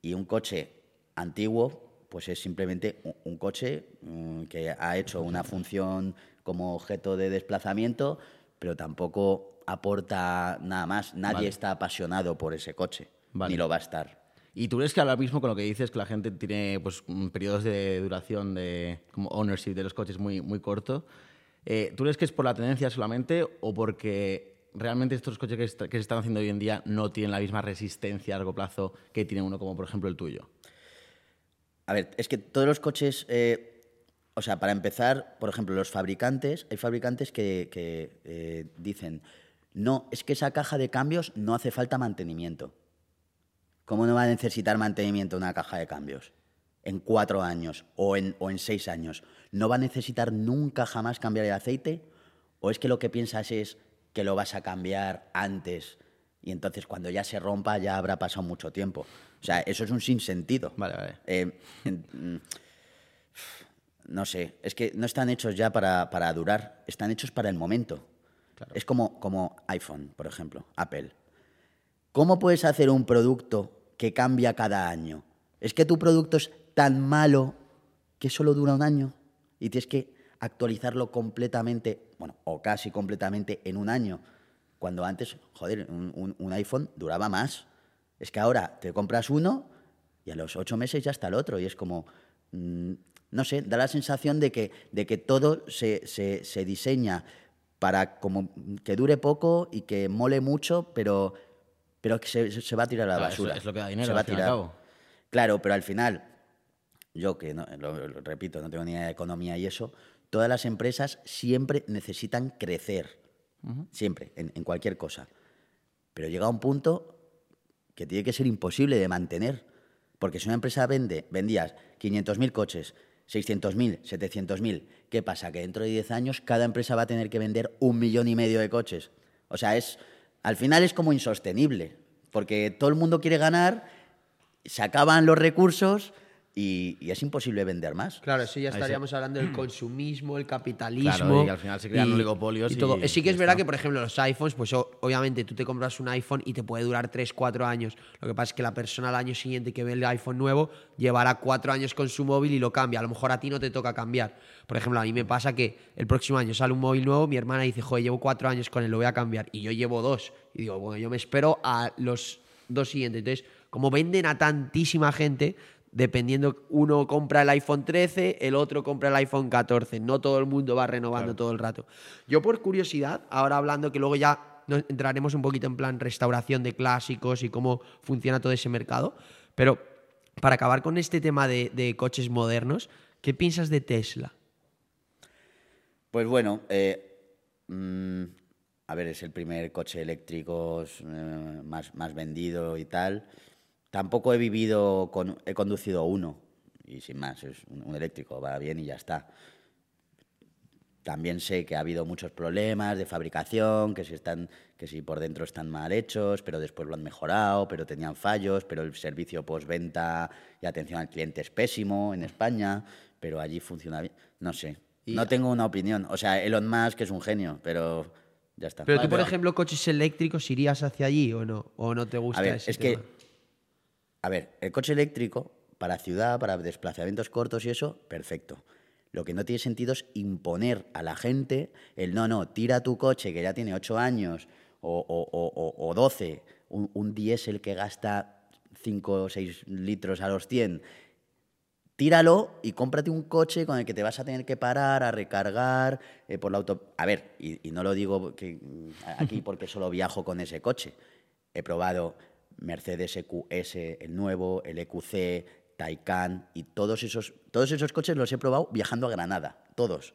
Speaker 1: Y un coche antiguo, pues es simplemente un, un coche mm, que ha hecho una función como objeto de desplazamiento, pero tampoco aporta nada más. Nadie
Speaker 3: Vale.
Speaker 1: está apasionado por ese coche,
Speaker 3: Vale.
Speaker 1: ni lo va a estar.
Speaker 3: ¿Y tú crees que ahora mismo con lo que dices que la gente tiene pues, mm, periodos de duración de como ownership de los coches muy, muy corto? eh, ¿Tú crees que es por la tendencia solamente o porque realmente estos coches que, est- que se están haciendo hoy en día no tienen la misma resistencia a largo plazo que tiene uno como por ejemplo el tuyo?
Speaker 1: A ver, es que todos los coches, eh, o sea, para empezar, por ejemplo, los fabricantes, hay fabricantes que, que, eh, dicen, no, es que esa caja de cambios no hace falta mantenimiento. ¿Cómo no va a necesitar mantenimiento una caja de cambios? En cuatro años o en, o en seis años. ¿No va a necesitar nunca jamás cambiar el aceite? ¿O es que lo que piensas es que lo vas a cambiar antes y entonces cuando ya se rompa ya habrá pasado mucho tiempo? O sea, eso es un sinsentido.
Speaker 3: Vale, vale.
Speaker 1: Eh, mm, no sé, es que no están hechos ya para, para durar, están hechos para el momento. Es como, como iPhone, por ejemplo, Apple. ¿Cómo puedes hacer un producto que cambia cada año? Es que tu producto es tan malo que solo dura un año y tienes que actualizarlo completamente, bueno, o casi completamente en un año. Cuando antes, joder, un, un- un iPhone duraba más. Es que ahora te compras uno y a los ocho meses ya está el otro. Y es como, mm, no sé, da la sensación de que, de que todo se, se- se diseña para como que dure poco y que mole mucho, pero, pero que se, se va a tirar a la
Speaker 3: Claro,
Speaker 1: basura.
Speaker 3: es lo que da dinero,
Speaker 1: Se va
Speaker 3: al
Speaker 1: tirar.
Speaker 3: cabo.
Speaker 1: Claro, pero al final, yo que no, lo, lo repito, no tengo ni idea de economía y eso, todas las empresas siempre necesitan crecer. Siempre, en, en cualquier cosa. Pero llega un punto que tiene que ser imposible de mantener. Porque si una empresa vende, vendías 500.000 coches, 600.000, 700.000, ¿qué pasa? Que dentro de 10 años cada empresa va a tener que vender un millón y medio de coches. O sea, es, al final es como insostenible. Porque todo el mundo quiere ganar, se acaban los recursos y, y es imposible vender más.
Speaker 2: Claro, eso ya estaríamos hablando del consumismo, el capitalismo.
Speaker 3: Claro, y al final se crean oligopolios
Speaker 2: y todo. sí que es verdad
Speaker 3: está.
Speaker 2: que, por ejemplo, los iPhones, pues obviamente tú te compras un iPhone y te puede durar 3, 4 años. Lo que pasa es que la persona al año siguiente que ve el iPhone nuevo llevará 4 años con su móvil y lo cambia. A lo mejor a ti no te toca cambiar. Por ejemplo, a mí me pasa que el próximo año sale un móvil nuevo, mi hermana dice, joder, llevo 4 años con él, lo voy a cambiar. Y yo llevo 2. Y digo, bueno, yo me espero a los dos siguientes. Entonces, como venden a tantísima gente, dependiendo, uno compra el iPhone 13, el otro compra el iPhone 14. No todo el mundo va renovando todo el rato. Yo por curiosidad, ahora hablando que luego ya nos entraremos un poquito en plan restauración de clásicos y cómo funciona todo ese mercado, pero para acabar con este tema de, de coches modernos, ¿qué piensas de Tesla?
Speaker 1: Pues bueno, eh, mm, a ver, es el primer coche eléctrico eh, más, más vendido y tal. Tampoco he vivido, con, he conducido uno y sin más, es un, un eléctrico, va bien y ya está. También sé que ha habido muchos problemas de fabricación, que si, están, que si por dentro están mal hechos, pero después lo han mejorado, pero tenían fallos, pero el servicio postventa y atención al cliente es pésimo en España, pero allí funciona bien. No sé,
Speaker 3: Y-
Speaker 1: no tengo una opinión. O sea, Elon Musk es un genio, pero ya está.
Speaker 2: Pero
Speaker 3: Vale,
Speaker 2: tú, por
Speaker 3: pero-
Speaker 2: ejemplo, coches eléctricos, ¿irías hacia allí o no? ¿O no te gusta
Speaker 1: A ver,
Speaker 2: ese
Speaker 1: es
Speaker 2: tema?
Speaker 1: que, a ver, el coche eléctrico para ciudad, para desplazamientos cortos y eso, perfecto. Lo que no tiene sentido es imponer a la gente el no, no, tira tu coche que ya tiene 8 años o, o, o- o- o 12, un, un diésel que gasta 5 o 6 litros a los 100, tíralo y cómprate un coche con el que te vas a tener que parar a recargar eh, por la auto. A ver, y, no lo digo mm, aquí porque solo viajo con ese coche. He probado Mercedes EQS, el nuevo, el EQC, Taycan y todos esos, todos esos coches los he probado viajando a Granada, todos.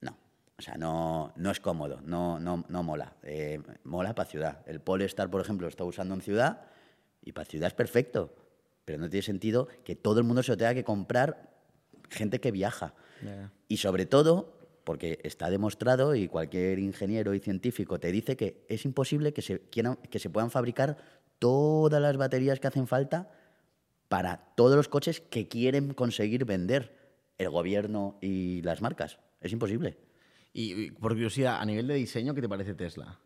Speaker 1: No, o sea, no, no es cómodo, no, no, no mola. Eh, mola para ciudad. El Polestar, por ejemplo, lo está usando en ciudad y para ciudad es perfecto, pero no tiene sentido que todo el mundo se lo tenga que comprar gente que viaja. Y sobre todo, porque está demostrado y cualquier ingeniero y científico te dice que es imposible que se, quieran- que se puedan fabricar todas las baterías que hacen falta para todos los coches que quieren conseguir vender el gobierno y las marcas. Es imposible.
Speaker 3: Y, y por curiosidad, a nivel de diseño, ¿qué te parece Tesla?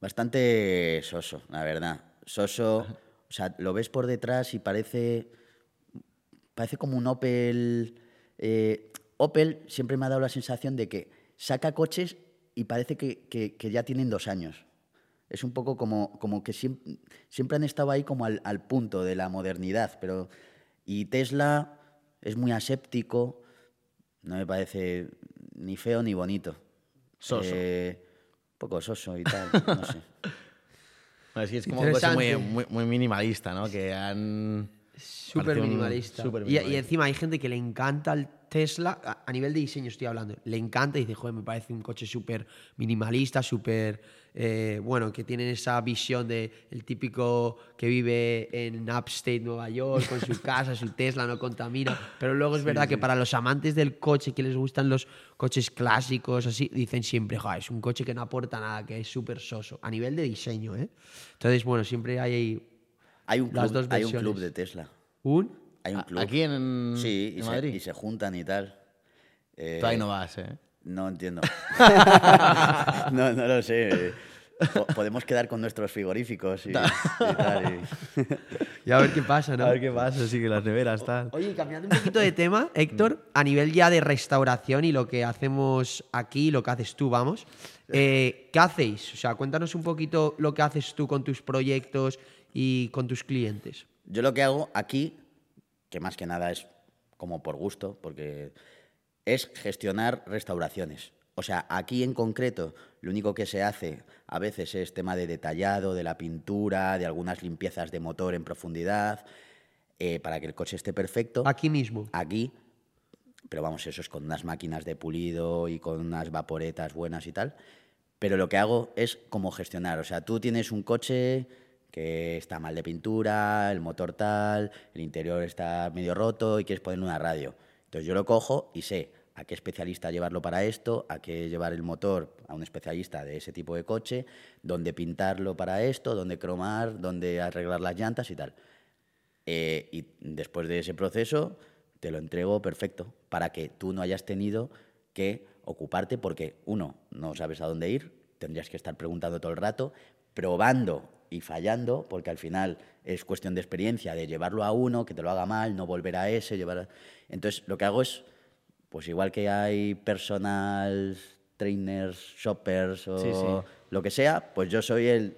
Speaker 1: Bastante soso, la verdad. Soso, o sea, lo ves por detrás y parece, parece como un Opel. eh, Opel siempre me ha dado la sensación de que saca coches y parece que, que- que ya tienen dos años. Es un poco como, como que siempre, siempre han estado ahí como al, al punto de la modernidad, pero y Tesla es muy aséptico, no me parece ni feo ni bonito.
Speaker 3: Soso.
Speaker 1: Eh, un poco soso y tal, no sé.
Speaker 3: Bueno, sí, es como un coche muy,
Speaker 2: Interesante.
Speaker 3: muy, muy minimalista, ¿no? Que han...
Speaker 2: Súper
Speaker 3: Parece un-
Speaker 2: minimalista. Y- Y,
Speaker 3: minimalista.
Speaker 2: encima hay gente que le encanta el Tesla, a, a nivel de diseño estoy hablando, le encanta y dice, joder, me parece un coche súper minimalista, súper, eh, bueno, que tienen esa visión de el típico que vive en Upstate, Nueva York, con su casa, su Tesla, no contamina. Pero luego es verdad que para los amantes del coche, que les gustan los coches clásicos, así, dicen siempre, joder, es un coche que no aporta nada, que es súper soso, a nivel de diseño, ¿eh? Entonces, bueno, siempre hay
Speaker 1: Hay un club,
Speaker 2: dos
Speaker 1: hay un club de Tesla.
Speaker 2: un...
Speaker 1: Hay un
Speaker 3: A-
Speaker 1: club.
Speaker 3: Aquí en,
Speaker 1: sí, y
Speaker 3: en
Speaker 1: se,
Speaker 3: Madrid.
Speaker 1: y se juntan y tal. Eh,
Speaker 3: Tú ahí no vas, ¿eh?
Speaker 1: No entiendo. no, no lo sé. Po- podemos quedar con nuestros frigoríficos y, y tal. y-
Speaker 2: Y a ver qué pasa, ¿no?
Speaker 3: qué pasa, sí que las neveras, tal.
Speaker 2: Oye, cambiando un poquito de tema, Héctor, a nivel ya de restauración y lo que hacemos aquí, lo que haces tú, vamos, eh, ¿qué hacéis? O sea, cuéntanos un poquito lo que haces tú con tus proyectos y con tus clientes.
Speaker 1: Yo lo que hago aquí, que más que nada es como por gusto, porque es gestionar restauraciones. O sea, aquí en concreto, lo único que se hace a veces es tema de detallado, de la pintura, de algunas limpiezas de motor en profundidad, eh, para que el coche esté perfecto.
Speaker 2: Aquí mismo.
Speaker 1: Aquí, pero vamos, eso es con unas máquinas de pulido y con unas vaporetas buenas y tal. Pero lo que hago es como gestionar. O sea, tú tienes un coche que está mal de pintura, el motor tal, el interior está medio roto y quieres ponerle una radio. Entonces yo lo cojo y sé a qué especialista llevarlo para esto, a qué llevar el motor a un especialista de ese tipo de coche, dónde pintarlo para esto, dónde cromar, dónde arreglar las llantas y tal. Eh, y después de ese proceso te lo entrego perfecto para que tú no hayas tenido que ocuparte porque, uno, no sabes a dónde ir, tendrías que estar preguntando todo el rato, probando y fallando, porque al final es cuestión de experiencia, de llevarlo a uno, que te lo haga mal, no volver a ese, llevar... a- Entonces, lo que hago es, pues igual que hay personal trainers, shoppers o
Speaker 3: Sí, sí.
Speaker 1: lo que sea, pues yo soy el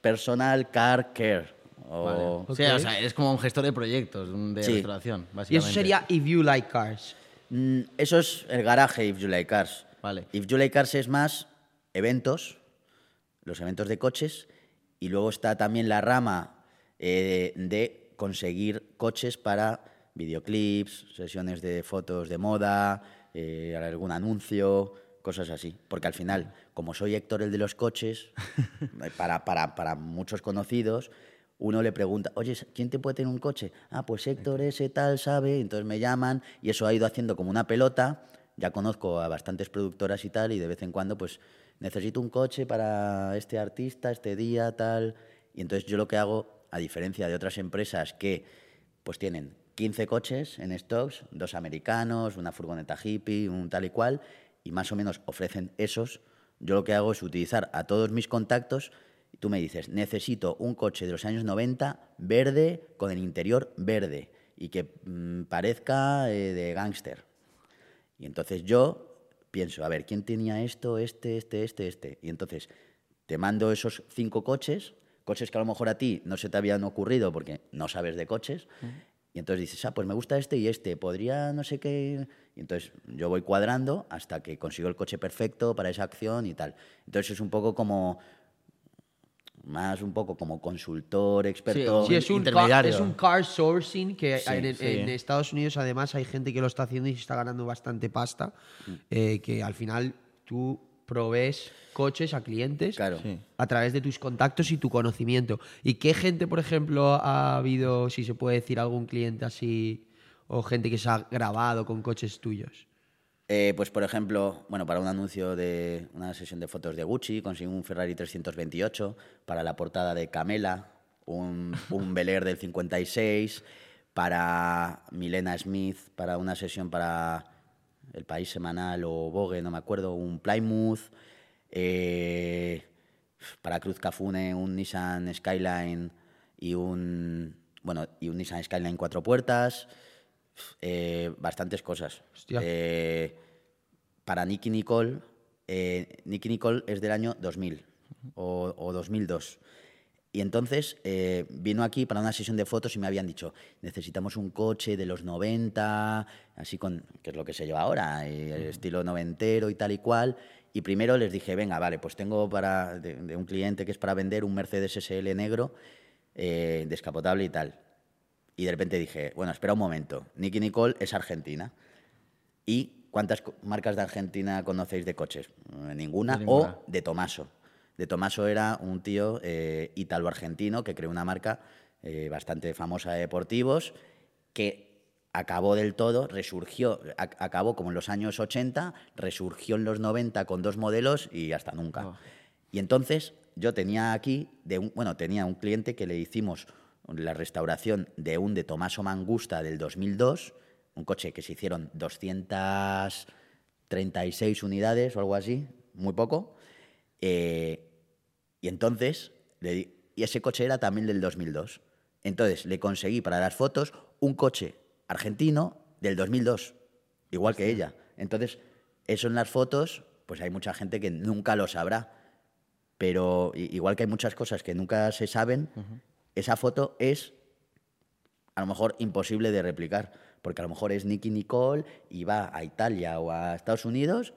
Speaker 1: personal car care. o-
Speaker 3: Vale.
Speaker 2: Ok.
Speaker 3: Sí, o sea, es como un gestor de proyectos de
Speaker 1: Sí.
Speaker 3: restauración,
Speaker 2: Y
Speaker 3: básicamente.
Speaker 2: eso sería If You Like Cars.
Speaker 1: Mm, Eso es el garaje If You Like Cars.
Speaker 3: Vale.
Speaker 1: If You Like Cars es más eventos, los eventos de coches, y luego está también la rama eh, de conseguir coches para videoclips, sesiones de fotos de moda, eh, algún anuncio, cosas así. Porque al final, como soy Héctor el de los coches, para, para, para muchos conocidos, uno le pregunta, oye, ¿quién te puede tener un coche? Ah, pues Héctor ese tal sabe, entonces me llaman y eso ha ido haciendo como una pelota. Ya conozco a bastantes productoras y tal y de vez en cuando pues necesito un coche para este artista, este día, tal. Y entonces yo lo que hago, a diferencia de otras empresas que pues tienen 15 coches en stocks, dos americanos, una furgoneta hippie, un tal y cual, y más o menos ofrecen esos, yo lo que hago es utilizar a todos mis contactos y tú me dices, necesito un coche de los años 90 verde con el interior verde y que mm, parezca eh, de gángster. Y entonces yo pienso, a ver, ¿quién tenía esto, este, este, este, este? Y entonces te mando esos cinco coches, coches que a lo mejor a ti no se te habían ocurrido porque no sabes de coches. Y entonces dices, ah, pues me gusta este y este, podría no sé qué. Y entonces yo voy cuadrando hasta que consigo el coche perfecto para esa acción y tal. Entonces es un poco como. Más un poco como consultor, experto.
Speaker 2: Sí, es un, car,
Speaker 3: intermediario.
Speaker 2: es un car sourcing que
Speaker 1: Sí,
Speaker 2: en,
Speaker 3: sí.
Speaker 2: en Estados Unidos además hay gente que lo está haciendo y se está ganando bastante pasta,
Speaker 1: Mm.
Speaker 2: eh, que al final tú provees coches a clientes
Speaker 1: Claro.
Speaker 2: A través de tus contactos y tu conocimiento. ¿Y qué gente, por ejemplo, ha habido, si se puede decir, algún cliente así, o gente que se ha grabado con coches tuyos?
Speaker 1: Eh, pues, por ejemplo, bueno, para un anuncio de una sesión de fotos de Gucci, conseguí un Ferrari 328, para la portada de Camela, un, un Bel del 56, para Milena Smith, para una sesión para El País Semanal o Vogue, no me acuerdo, un Plymouth, eh, para Cruz Cafune un Nissan Skyline y un, bueno, y un Nissan Skyline cuatro puertas, eh, bastantes cosas. Eh, para Nicky Nicole, eh, Nicky Nicole es del año 2000 o, o 2002. Y entonces eh, vino aquí para una sesión de fotos y me habían dicho, necesitamos un coche de los 90, así con, que es lo que se lleva ahora, el estilo noventero y tal y cual. Y primero les dije, venga, vale, pues tengo para, de, de un cliente que es para vender un Mercedes SL negro, eh, descapotable y tal. Y de repente dije, bueno, espera un momento, Nicky Nicole es argentina. ¿Y cuántas marcas de Argentina conocéis de coches? Eh, Ninguna.
Speaker 3: Ninguna.
Speaker 1: O de Tomaso. De Tomaso era un tío eh, ítalo-argentino que creó una marca eh, bastante famosa de deportivos que acabó del todo, resurgió, ac- acabó como en los años 80, resurgió en los 90 con dos modelos y hasta nunca.
Speaker 3: Oh.
Speaker 1: Y entonces yo tenía aquí, de un, bueno, tenía un cliente que le hicimos la restauración de un de Tomaso Mangusta del 2002, un coche que se hicieron 236 unidades o algo así, muy poco. Eh, y entonces, le di- y ese coche era también del 2002. Entonces le conseguí para las fotos un coche argentino del 2002, igual que ella. Entonces, eso en las fotos, pues hay mucha gente que nunca lo sabrá. Pero igual que hay muchas cosas que nunca se saben, esa foto es a lo mejor imposible de replicar. Porque a lo mejor es Nicky Nicole y va a Italia o a Estados Unidos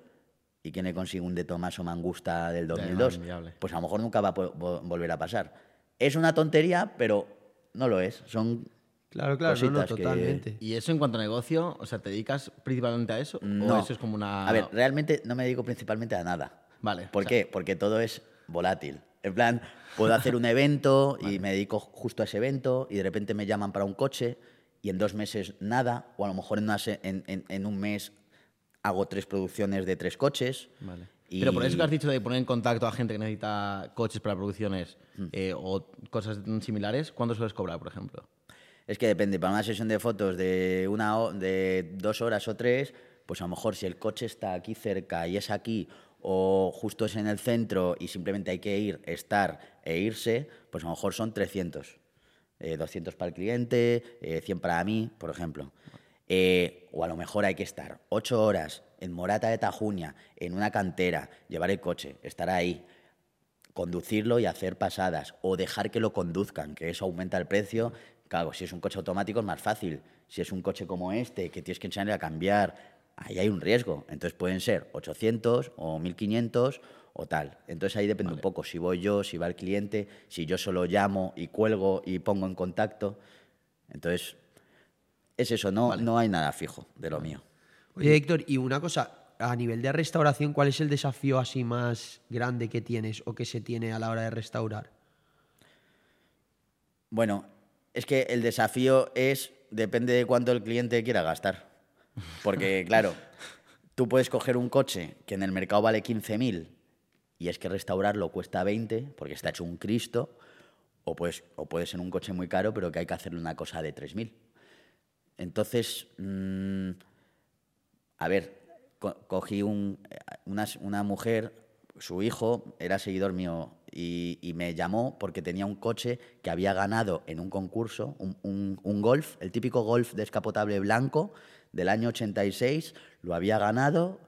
Speaker 1: y quién le consigue un de Tomaso Mangusta del 2002.
Speaker 3: inviable.
Speaker 1: Pues a lo mejor nunca va a volver a pasar. Es una tontería, pero no lo es. Son
Speaker 2: Claro, claro, no, no,
Speaker 1: cositas que-
Speaker 2: totalmente.
Speaker 3: ¿Y eso en cuanto a negocio? O sea, ¿te dedicas principalmente a eso?
Speaker 1: No.
Speaker 3: ¿O eso es como una...?
Speaker 1: A ver, realmente no me dedico principalmente a nada.
Speaker 3: Vale,
Speaker 1: ¿Por
Speaker 3: o sea-
Speaker 1: qué? Porque todo es volátil. En plan, puedo hacer un evento y me dedico justo a ese evento y de repente me llaman para un coche y en dos meses nada, o a lo mejor en, una se- en- en- en un mes hago tres producciones de tres coches.
Speaker 3: Vale.
Speaker 1: Y-
Speaker 3: Pero por eso que has dicho de poner en contacto a gente que necesita coches para producciones
Speaker 1: Hmm.
Speaker 3: eh, o cosas similares, ¿cuánto sueles cobrar, por ejemplo?
Speaker 1: Es que depende, para una sesión de fotos de, una, de dos horas o tres, pues a lo mejor si el coche está aquí cerca y es aquí, o justo es en el centro y simplemente hay que ir, estar e irse, pues a lo mejor son 300. Eh, 200 para el cliente, eh, 100 para mí, por ejemplo. Eh, o a lo mejor hay que estar ocho horas en Morata de Tajuña, en una cantera, llevar el coche, estar ahí, conducirlo y hacer pasadas o dejar que lo conduzcan, que eso aumenta el precio. Claro, si es un coche automático es más fácil. Si es un coche como este, que tienes que enseñarle a cambiar, ahí hay un riesgo. Entonces pueden ser 800 o 1500 o tal. Entonces ahí depende un poco si voy yo, si va el cliente, si yo solo llamo y cuelgo y pongo en contacto. Entonces, es eso, no, no hay nada fijo de lo mío.
Speaker 2: Oye, Héctor, y una cosa, a nivel de restauración, ¿cuál es el desafío así más grande que tienes o que se tiene a la hora de restaurar?
Speaker 1: Bueno, es que el desafío es, depende de cuánto el cliente quiera gastar. Porque, claro, tú puedes coger un coche que en el mercado vale 15.000 y es que restaurarlo cuesta 20 porque está hecho un Cristo, o, pues, o puede ser un coche muy caro pero que hay que hacerle una cosa de 3.000. Entonces, mm, a ver, co- cogí un- una, una mujer, su hijo era seguidor mío y, y me llamó porque tenía un coche que había ganado en un concurso, un, un- un golf, el típico golf descapotable blanco del año 86, lo había ganado,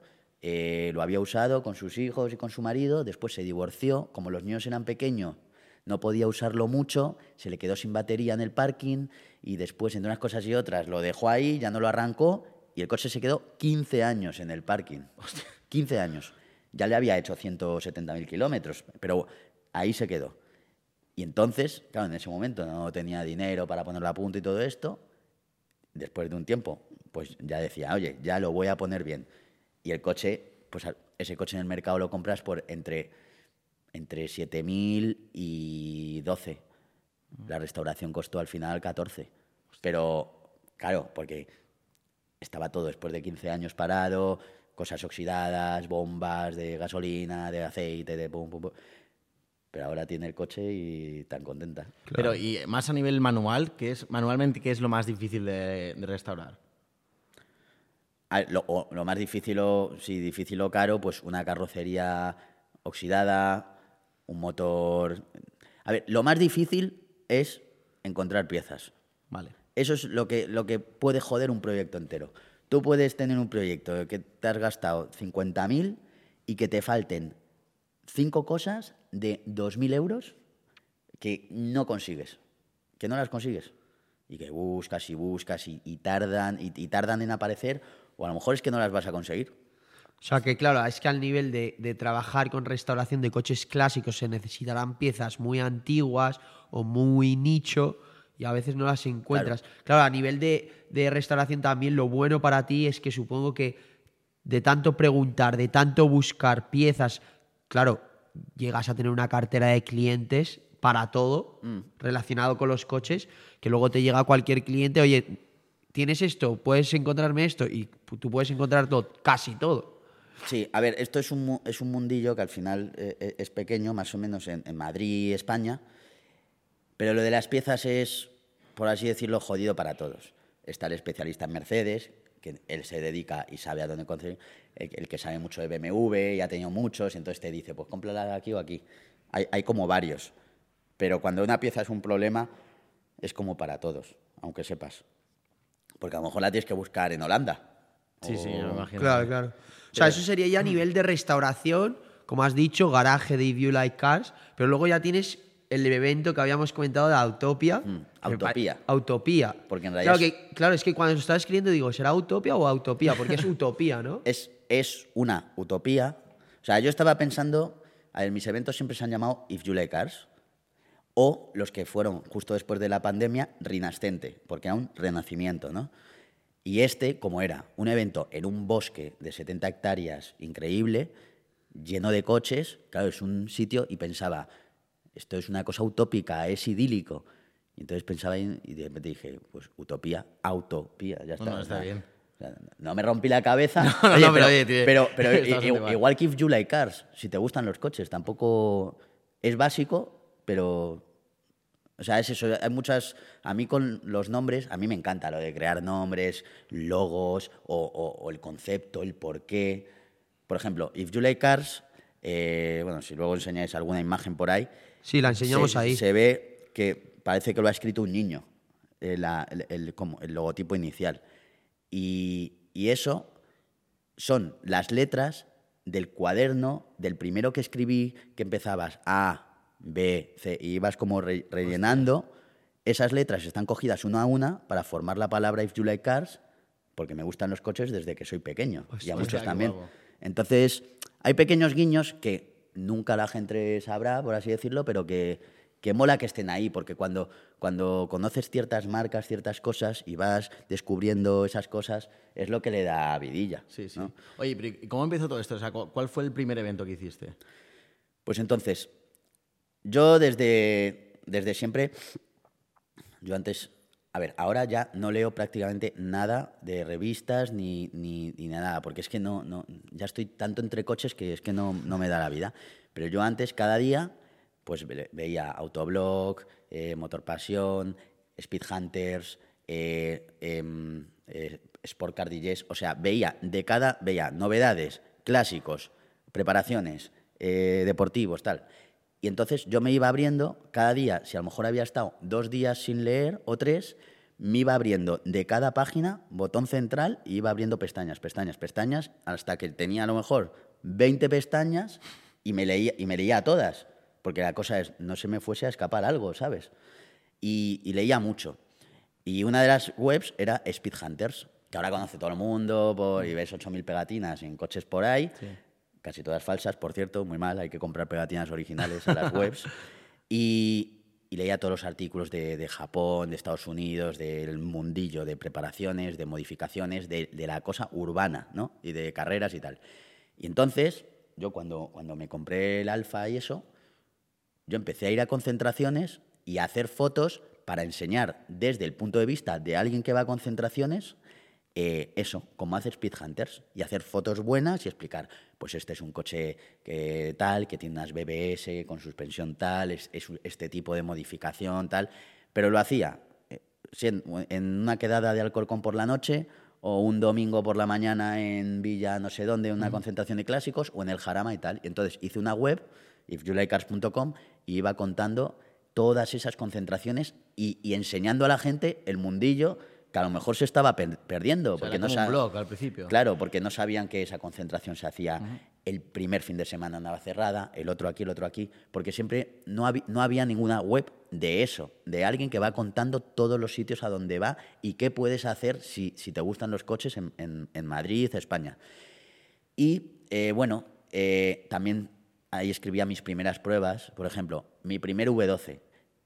Speaker 1: eh, lo había usado con sus hijos y con su marido, después se divorció, como los niños eran pequeños, no podía usarlo mucho, se le quedó sin batería en el parking y después, entre unas cosas y otras, lo dejó ahí, ya no lo arrancó y el coche se quedó 15 años en el parking. 15 años. Ya le había hecho 170.000 kilómetros, pero ahí se quedó. Y entonces, claro, en ese momento no tenía dinero para ponerlo a punto y todo esto. Después de un tiempo, pues ya decía, oye, ya lo voy a poner bien. Y el coche, pues ese coche en el mercado lo compras por entre, entre 7.000 y 12. La restauración costó al final 14. Pero, claro, porque estaba todo después de 15 años parado, cosas oxidadas, bombas de gasolina, de aceite, de pum, pum, pum. Pero ahora tiene el coche y tan contenta.
Speaker 3: Pero, y más a nivel manual, ¿qué es, manualmente, ¿qué es lo más difícil de, de restaurar?
Speaker 1: A lo, o- lo más difícil o, sí, difícil o caro, pues una carrocería oxidada, un motor... A ver, lo más difícil es encontrar piezas.
Speaker 3: Vale.
Speaker 1: Eso es lo que, lo que puede joder un proyecto entero. Tú puedes tener un proyecto que te has gastado 50.000 y que te falten cinco cosas de 2.000 euros que no consigues, que no las consigues. Y que buscas y buscas y, y tardan y, y tardan en aparecer o a lo mejor es que no las vas a conseguir.
Speaker 2: O sea que, claro, es que al nivel de, de trabajar con restauración de coches clásicos se necesitarán piezas muy antiguas o muy nicho y a veces no las encuentras. Claro, a nivel de, de restauración también lo bueno para ti es que supongo que de tanto preguntar, de tanto buscar piezas, claro, llegas a tener una cartera de clientes para todo relacionado con los coches, que luego te llega cualquier cliente, oye, ¿tienes esto? ¿Puedes encontrarme esto? Y tú puedes encontrar todo, casi todo.
Speaker 1: Sí, a ver, esto es un, es un mundillo que al final eh, eh, es pequeño, más o menos en, en Madrid, España, pero lo de las piezas es, por así decirlo, jodido para todos. Está el especialista en Mercedes, que él se dedica y sabe a dónde conseguir, el, el que sabe mucho de BMW y ha tenido muchos, y entonces te dice, pues cómprala aquí o aquí. Hay, hay como varios, pero cuando una pieza es un problema, es como para todos, aunque sepas. Porque a lo mejor la tienes que buscar en Holanda.
Speaker 3: Sí, sí, me imagino.
Speaker 2: Claro, claro. O sea, eso sería ya a nivel de restauración, como has dicho, garaje de If You Like Cars, pero luego ya tienes el evento que habíamos comentado de Autopia.
Speaker 1: Mm, Autopía.
Speaker 2: Autopía.
Speaker 1: Porque en realidad
Speaker 2: Claro,
Speaker 1: es-
Speaker 2: que, claro, es que cuando lo estaba escribiendo digo, ¿será Utopia o Autopía? Porque es Utopía, ¿no?
Speaker 1: Es, es una utopía. O sea, yo estaba pensando, a ver, mis eventos siempre se han llamado If You Like Cars, o los que fueron justo después de la pandemia, Rinascente, porque era un renacimiento, ¿no? Y este, como era un evento en un bosque de 70 hectáreas increíble, lleno de coches, claro, es un sitio y pensaba, esto es una cosa utópica, es idílico. Y entonces pensaba y de repente dije, pues utopía, autopía, ya está.
Speaker 3: No, no,
Speaker 1: o
Speaker 3: está
Speaker 1: sea,
Speaker 3: bien.
Speaker 1: o sea, No me rompí la cabeza.
Speaker 3: No, no,
Speaker 1: Oye,
Speaker 3: no, pero
Speaker 1: pero, pero, pero igual que If You Like Cars, si te gustan los coches, tampoco es básico, pero o sea, es eso. Hay muchas. A mí con los nombres, a mí me encanta lo de crear nombres, logos o, o- o el concepto, el porqué. Por ejemplo, If You Like Cars, eh, bueno, si luego enseñáis alguna imagen por ahí.
Speaker 2: Sí, la enseñamos
Speaker 1: se,
Speaker 2: ahí.
Speaker 1: Se ve que parece que lo ha escrito un niño, eh, el, el- como el logotipo inicial. Y, y eso son las letras del cuaderno, del primero que escribí, que empezabas A, B, C, y ibas como re- rellenando. Esas letras están cogidas una a una para formar la palabra If You Like Cars, porque me gustan los coches desde que soy pequeño, y a
Speaker 3: Hostia,
Speaker 1: muchos también.
Speaker 3: guapo.
Speaker 1: Entonces, hay pequeños guiños que nunca la gente sabrá, por así decirlo, pero que, que mola que estén ahí, porque cuando, cuando conoces ciertas marcas, ciertas cosas y vas descubriendo esas cosas, es lo que le da vidilla.
Speaker 3: Sí, sí.
Speaker 1: ¿no?
Speaker 3: Oye, pero ¿y ¿cómo empezó todo esto? O sea, cu- ¿cuál fue el primer evento que hiciste?
Speaker 1: Pues entonces, yo desde, desde siempre, yo antes, a ver, ahora ya no leo prácticamente nada de revistas ni, ni, ni nada, porque es que no, no, ya estoy tanto entre coches que es que no, no me da la vida. Pero yo antes, cada día, pues ve- veía Autoblog, eh, Motor Pasión, Speed Hunters, eh, em, eh, Sport Car DJs, o sea, veía de cada, veía novedades, clásicos, preparaciones, deportivos, tal. Y entonces yo me iba abriendo cada día, si a lo mejor había estado dos días sin leer o tres, me iba abriendo de cada página, botón central, iba abriendo pestañas, pestañas, pestañas, hasta que tenía a lo mejor 20 pestañas y me leía, y me leía todas. Porque la cosa es, no se me fuese a escapar algo, ¿sabes? Y, leía mucho. Y una de las webs era Speed Hunters, que ahora conoce todo el mundo, por, y ves 8.000 pegatinas en coches por ahí, casi todas falsas, por cierto, muy mal, hay que comprar pegatinas originales a las webs. Y, y leía todos los artículos de, de Japón, de Estados Unidos, del mundillo de preparaciones, de modificaciones, de, de la cosa urbana, ¿no? Y de carreras y tal. Y entonces, yo cuando, cuando me compré el Alfa y eso, yo empecé a ir a concentraciones y a hacer fotos para enseñar desde el punto de vista de alguien que va a concentraciones eh, eso, cómo hace Speed Hunters y hacer fotos buenas y explicar, pues este es un coche que tal, que tiene unas BBS con suspensión tal, es, es este tipo de modificación tal, pero lo hacía eh, en una quedada de Alcorcón por la noche o un domingo por la mañana en Villa no sé dónde, una concentración de clásicos o en el Jarama y tal. Y entonces hice una web, ifyoulikecars.com, y iba contando todas esas concentraciones y, y enseñando a la gente el mundillo que a lo mejor se estaba per- perdiendo.
Speaker 3: O sea,
Speaker 1: porque
Speaker 3: era
Speaker 1: no
Speaker 3: como un blog al principio.
Speaker 1: Claro, porque no sabían que esa concentración se hacía el primer fin de semana andaba cerrada, el otro aquí, el otro aquí, porque siempre no, no había ninguna web de eso, de alguien que va contando todos los sitios a donde va y qué puedes hacer si, si te gustan los coches en, en- en Madrid, España. Y eh, bueno, eh, también ahí escribía mis primeras pruebas. Por ejemplo, mi primer V12,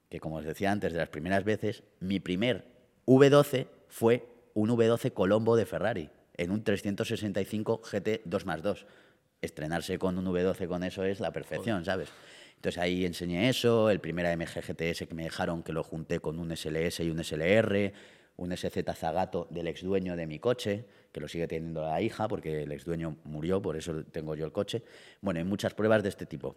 Speaker 1: que como os decía antes, de las primeras veces, mi primer V12 fue un V12 Colombo de Ferrari, en un 365 GT 2 más 2. Estrenarse con un V12 con eso es la perfección, ¿sabes? Entonces ahí enseñé eso, el primer AMG GTS que me dejaron, que lo junté con un SLS y un SLR, un SZ Zagato del ex dueño de mi coche, que lo sigue teniendo la hija, porque el ex dueño murió, por eso tengo yo el coche. Bueno, hay muchas pruebas de este tipo.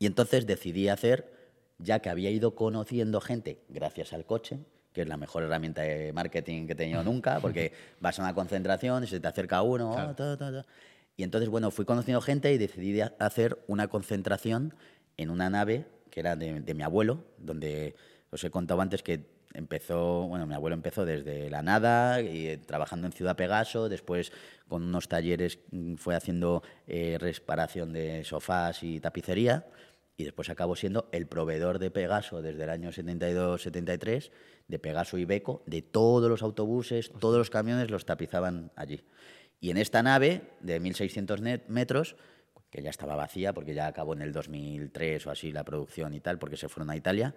Speaker 1: Y entonces decidí hacer, ya que había ido conociendo gente gracias al coche, que es la mejor herramienta de marketing que he tenido nunca, porque vas a una concentración y se te acerca uno, oh, ta, ta, ta. y entonces, bueno, fui conociendo gente y decidí de hacer una concentración en una nave que era de, de mi abuelo, donde os he contado antes que empezó, bueno, mi abuelo empezó desde la nada, y, eh, trabajando en Ciudad Pegaso, después con unos talleres mm, fue haciendo eh, reparación de sofás y tapicería, y después acabó siendo el proveedor de Pegaso desde el año 72-73, de Pegaso y Beco, de todos los autobuses, todos los camiones los tapizaban allí. Y en esta nave de 1.600 net- metros, que ya estaba vacía porque ya acabó en el 2003 o así la producción y tal, porque se fueron a Italia,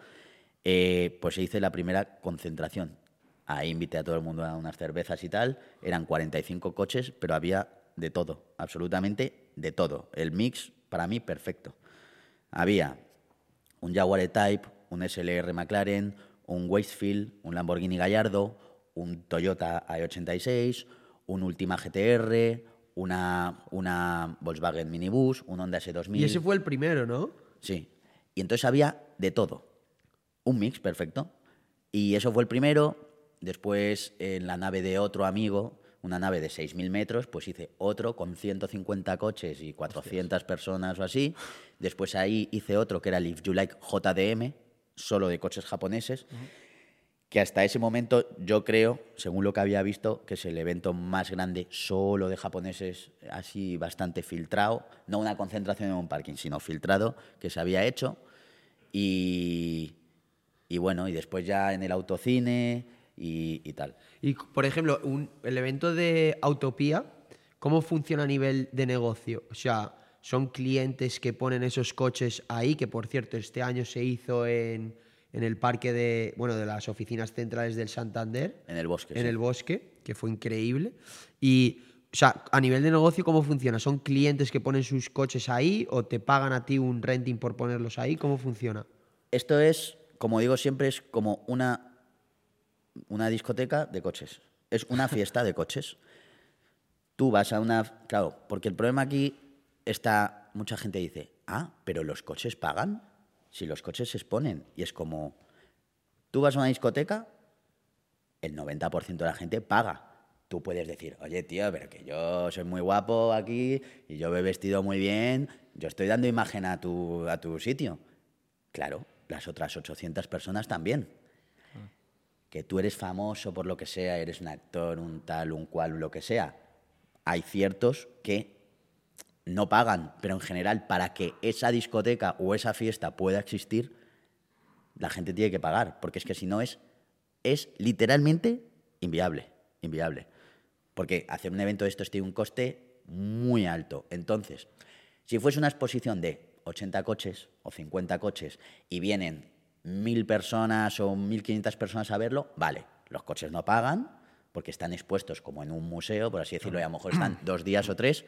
Speaker 1: eh, pues se hizo la primera concentración. Ahí invité a todo el mundo a unas cervezas y tal. Eran 45 coches, pero había de todo, absolutamente de todo. El mix, para mí, perfecto. Había un Jaguar E-Type, un SLR McLaren, un Wastefield, un Lamborghini Gallardo, un Toyota A86, un Ultima GTR, una, una Volkswagen Minibus, un Honda S2000.
Speaker 2: Y ese fue el primero, ¿no?
Speaker 1: Sí. Y entonces había de todo. Un mix perfecto. Y eso fue el primero. Después, en la nave de otro amigo, una nave de 6.000 metros, pues hice otro con 150 coches y 400 personas o así. Después ahí hice otro que era el If You Like JDM, solo de coches japoneses. Que hasta ese momento yo creo, según lo que había visto, que es el evento más grande solo de japoneses, así bastante filtrado, no una concentración en un parking, sino filtrado, que se había hecho. Y, y bueno, y después ya en el autocine y, y tal.
Speaker 2: Y, por ejemplo, un- el evento de Autopía, ¿cómo funciona a nivel de negocio? O sea, son clientes que ponen esos coches ahí, que por cierto, este año se hizo en, en el parque de, bueno, de las oficinas centrales del Santander.
Speaker 1: En el bosque,
Speaker 2: En
Speaker 1: sí.
Speaker 2: el bosque, que fue increíble. Y, o sea, a nivel de negocio, ¿cómo funciona? ¿Son clientes que ponen sus coches ahí o te pagan a ti un renting por ponerlos ahí? ¿Cómo funciona?
Speaker 1: Esto es, como digo siempre, es como una, una discoteca de coches. Es una fiesta de coches. Tú vas a una... Claro, porque el problema aquí está... Mucha gente dice, ah, pero los coches pagan. Si los coches se exponen. Y es como... Tú vas a una discoteca, el 90% de la gente paga. Tú puedes decir, oye, tío, pero que yo soy muy guapo aquí y yo me he vestido muy bien, yo estoy dando imagen a tu, a tu sitio. Claro, las otras 800 personas también. Que tú eres famoso por lo que sea, eres un actor, un tal, un cual, lo que sea. Hay ciertos que no pagan, pero en general, para que esa discoteca o esa fiesta pueda existir, la gente tiene que pagar, porque es que si no es, es literalmente inviable, inviable. Porque hacer un evento de estos tiene un coste muy alto. Entonces, si fuese una exposición de 80 coches o 50 coches y vienen 1.000 personas o 1.500 personas a verlo, vale, los coches no pagan porque están expuestos como en un museo, por así decirlo, y a lo mejor están dos días o tres,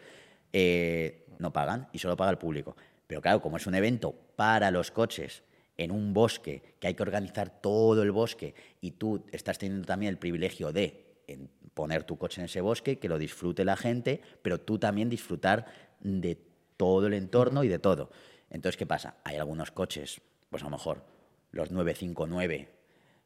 Speaker 1: eh, no pagan y solo paga el público. Pero claro, como es un evento para los coches en un bosque, que hay que organizar todo el bosque y tú estás teniendo también el privilegio de poner tu coche en ese bosque, que lo disfrute la gente, pero tú también disfrutar de todo el entorno y de todo. Entonces, ¿qué pasa? Hay algunos coches, pues a lo mejor los 959,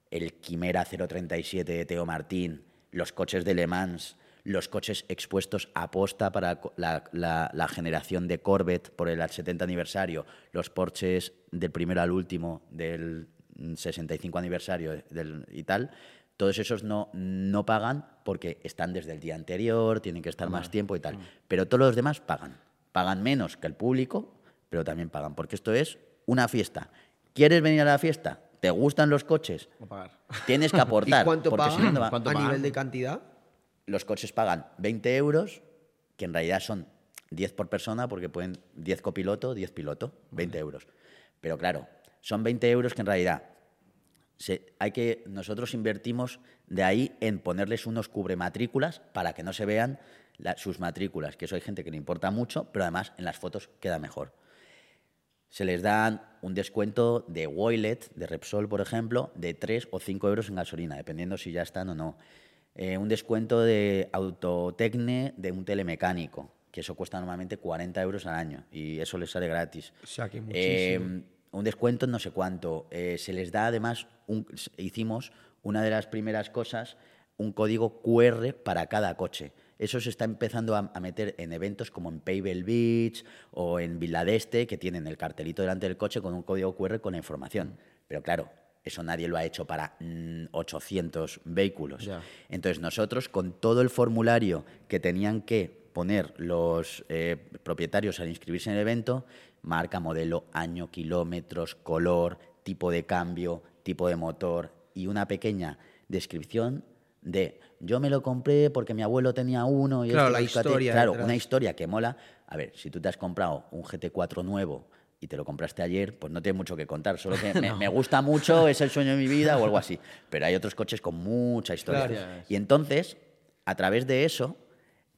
Speaker 1: el Quimera 037 de Teo Martín, los coches de Le Mans, los coches expuestos a posta para co- la, la- la generación de Corvette por el 70 aniversario, los Porsches del primero al último del mm, 65 aniversario del, y tal, todos esos no, no pagan porque están desde el día anterior, tienen que estar más tiempo y tal. Pero todos los demás pagan. Pagan menos que el público, pero también pagan, porque esto es una fiesta. ¿Quieres venir a la fiesta? ¿Te gustan los coches?
Speaker 3: Pagar.
Speaker 1: Tienes que aportar.
Speaker 2: ¿Y cuánto
Speaker 1: si
Speaker 2: pagan
Speaker 1: no, no va-
Speaker 3: ¿Cuánto
Speaker 2: a
Speaker 3: pagan?
Speaker 2: nivel de cantidad?
Speaker 1: Los coches pagan 20 euros, que en realidad son 10 por persona, porque pueden 10 copiloto, 10 piloto, 20 euros. Pero claro, son 20 euros que en realidad se- hay que, nosotros invertimos de ahí en ponerles unos cubrematrículas para que no se vean la- sus matrículas, que eso hay gente que le importa mucho, pero además en las fotos queda mejor. Se les dan un descuento de Woylet, de Repsol, por ejemplo, de 3 o 5 euros en gasolina, dependiendo si ya están o no. Eh, un descuento de Autotecne de un telemecánico, que eso cuesta normalmente 40 euros al año y eso les sale gratis.
Speaker 2: O sea, que
Speaker 1: Eh,
Speaker 2: muchísimo.
Speaker 1: un descuento en no sé cuánto. Eh, se les da además, un- hicimos una de las primeras cosas, un código QR para cada coche. Eso se está empezando a, a meter en eventos como en Pebble Beach o en Villa d'Este, que tienen el cartelito delante del coche con un código QR con la información. Pero claro, eso nadie lo ha hecho para mm, 800 vehículos.
Speaker 3: Ya.
Speaker 1: Entonces nosotros, con todo el formulario que tenían que poner los eh, propietarios al inscribirse en el evento, marca, modelo, año, kilómetros, color, tipo de cambio, tipo de motor y una pequeña descripción de yo me lo compré porque mi abuelo tenía uno y
Speaker 2: Claro,
Speaker 1: esto,
Speaker 2: la
Speaker 1: fíjate".
Speaker 2: historia
Speaker 1: claro
Speaker 2: detrás.
Speaker 1: una historia que mola a ver si tú te has comprado un GT4 nuevo y te lo compraste ayer pues no tiene mucho que contar solo que me, me gusta mucho es el sueño de mi vida o algo así pero hay otros coches con mucha historia
Speaker 2: Claro.
Speaker 1: y entonces a través de eso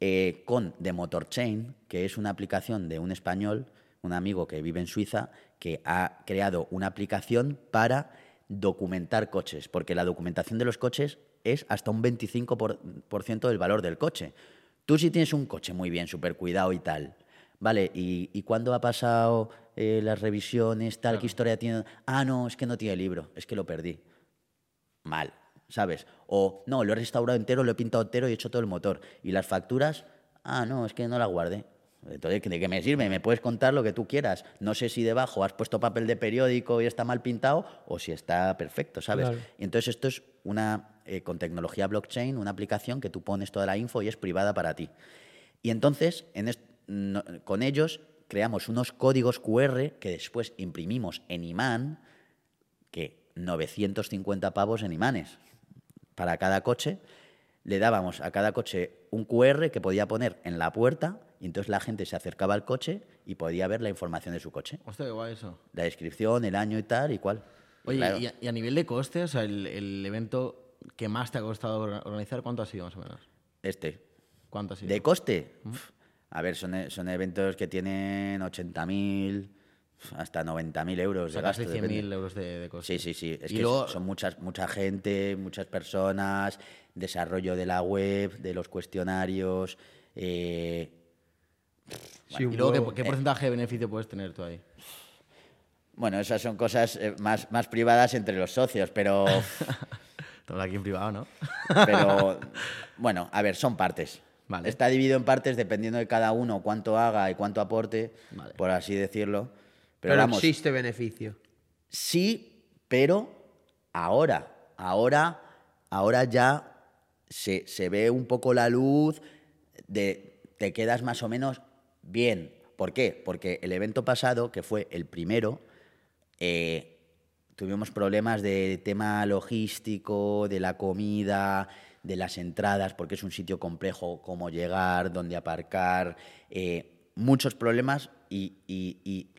Speaker 1: eh, con The Motor Chain, que es una aplicación de un español, un amigo que vive en Suiza, que ha creado una aplicación para documentar coches, porque la documentación de los coches es hasta un 25% por, por ciento del valor del coche. Tú si tienes un coche muy bien, súper cuidado y tal, vale, ¿y, y cuándo ha pasado eh, las revisiones, tal, qué historia tiene? Ah, no, es que no tiene libro, es que lo perdí mal, ¿sabes? O no, lo he restaurado entero, lo he pintado entero y he hecho todo el motor. Y las facturas, ah, no, es que no la guardé. Entonces, ¿de qué me sirve? Me puedes contar lo que tú quieras. No sé si debajo has puesto papel de periódico y está mal pintado o si está perfecto, ¿sabes?
Speaker 2: Claro.
Speaker 1: Y entonces esto es una, eh, con tecnología blockchain, una aplicación que tú pones toda la info y es privada para ti. Y entonces, en est- no- con ellos creamos unos códigos QR que después imprimimos en imán, que 950 pavos en imanes para cada coche. Le dábamos a cada coche un QR que podía poner en la puerta y entonces la gente se acercaba al coche y podía ver la información de su coche.
Speaker 3: Hostia, qué guay eso.
Speaker 1: La descripción, el año y tal y cual.
Speaker 3: Oye,
Speaker 1: claro,
Speaker 3: y, a, y a nivel de coste, o sea, el, el evento que más te ha costado or- organizar, ¿cuánto ha sido más o menos?
Speaker 1: este.
Speaker 3: ¿Cuánto ha sido?
Speaker 1: ¿De coste? A ver, son, e- son eventos que tienen 80.000 hasta 90.000 euros
Speaker 3: o sea,
Speaker 1: de
Speaker 3: casi
Speaker 1: gasto.
Speaker 3: 100.000
Speaker 1: depende.
Speaker 3: euros de, de coste.
Speaker 1: Sí, sí, sí. Es
Speaker 3: y
Speaker 1: que
Speaker 3: luego,
Speaker 1: son muchas, mucha gente, muchas personas, desarrollo de la web, de los cuestionarios. eh,
Speaker 2: Sí,
Speaker 3: y luego, ¿qué, qué porcentaje de beneficio puedes tener tú ahí?
Speaker 1: bueno, esas son cosas eh, más, más privadas entre los socios, pero,
Speaker 3: Todo aquí en privado, ¿no?
Speaker 1: pero bueno, a ver, son partes.
Speaker 3: Vale.
Speaker 1: Está dividido en partes dependiendo de cada uno cuánto haga y cuánto aporte,
Speaker 3: Vale.
Speaker 1: por así decirlo. Pero,
Speaker 2: Pero,
Speaker 1: vamos,
Speaker 2: existe beneficio.
Speaker 1: Sí, pero ahora, ahora, ahora ya se, se ve un poco la luz de te quedas más o menos bien. ¿Por qué? Porque el evento pasado, que fue el primero, eh, tuvimos problemas de tema logístico, de la comida, de las entradas, porque es un sitio complejo, cómo llegar, dónde aparcar, eh, muchos problemas y, y- y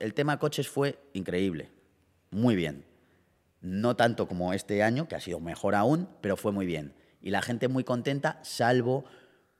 Speaker 1: el tema coches fue increíble, muy bien. No tanto como este año, que ha sido mejor aún, pero fue muy bien. Y la gente muy contenta, salvo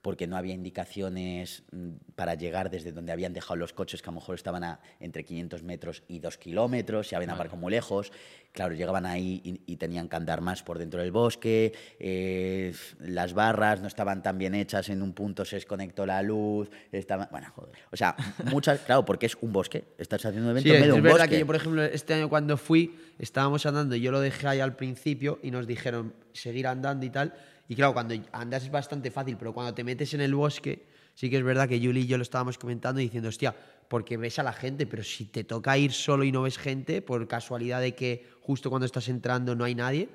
Speaker 1: porque no había indicaciones mm, para llegar desde donde habían dejado los coches, que a lo mejor estaban a entre 500 metros y 2 kilómetros, se habían aparcado muy lejos. Claro, llegaban ahí y, y tenían que andar más por dentro del bosque. eh, las barras no estaban tan bien hechas, en un punto se desconectó la luz. Estaba, bueno, joder. O sea, muchas, claro, porque es un bosque. Estás haciendo un evento
Speaker 2: Sí,
Speaker 1: en medio de un
Speaker 2: verdad
Speaker 1: bosque.
Speaker 2: que yo, por ejemplo, este año cuando fui, estábamos andando, yo lo dejé ahí al principio y nos dijeron seguir andando y tal. Y claro, cuando andas es bastante fácil, pero cuando te metes en el bosque, sí que es verdad que Yuli y yo lo estábamos comentando y diciendo, hostia, porque ves a la gente, pero si te toca ir solo y no ves gente, por casualidad de que justo cuando estás entrando no hay nadie,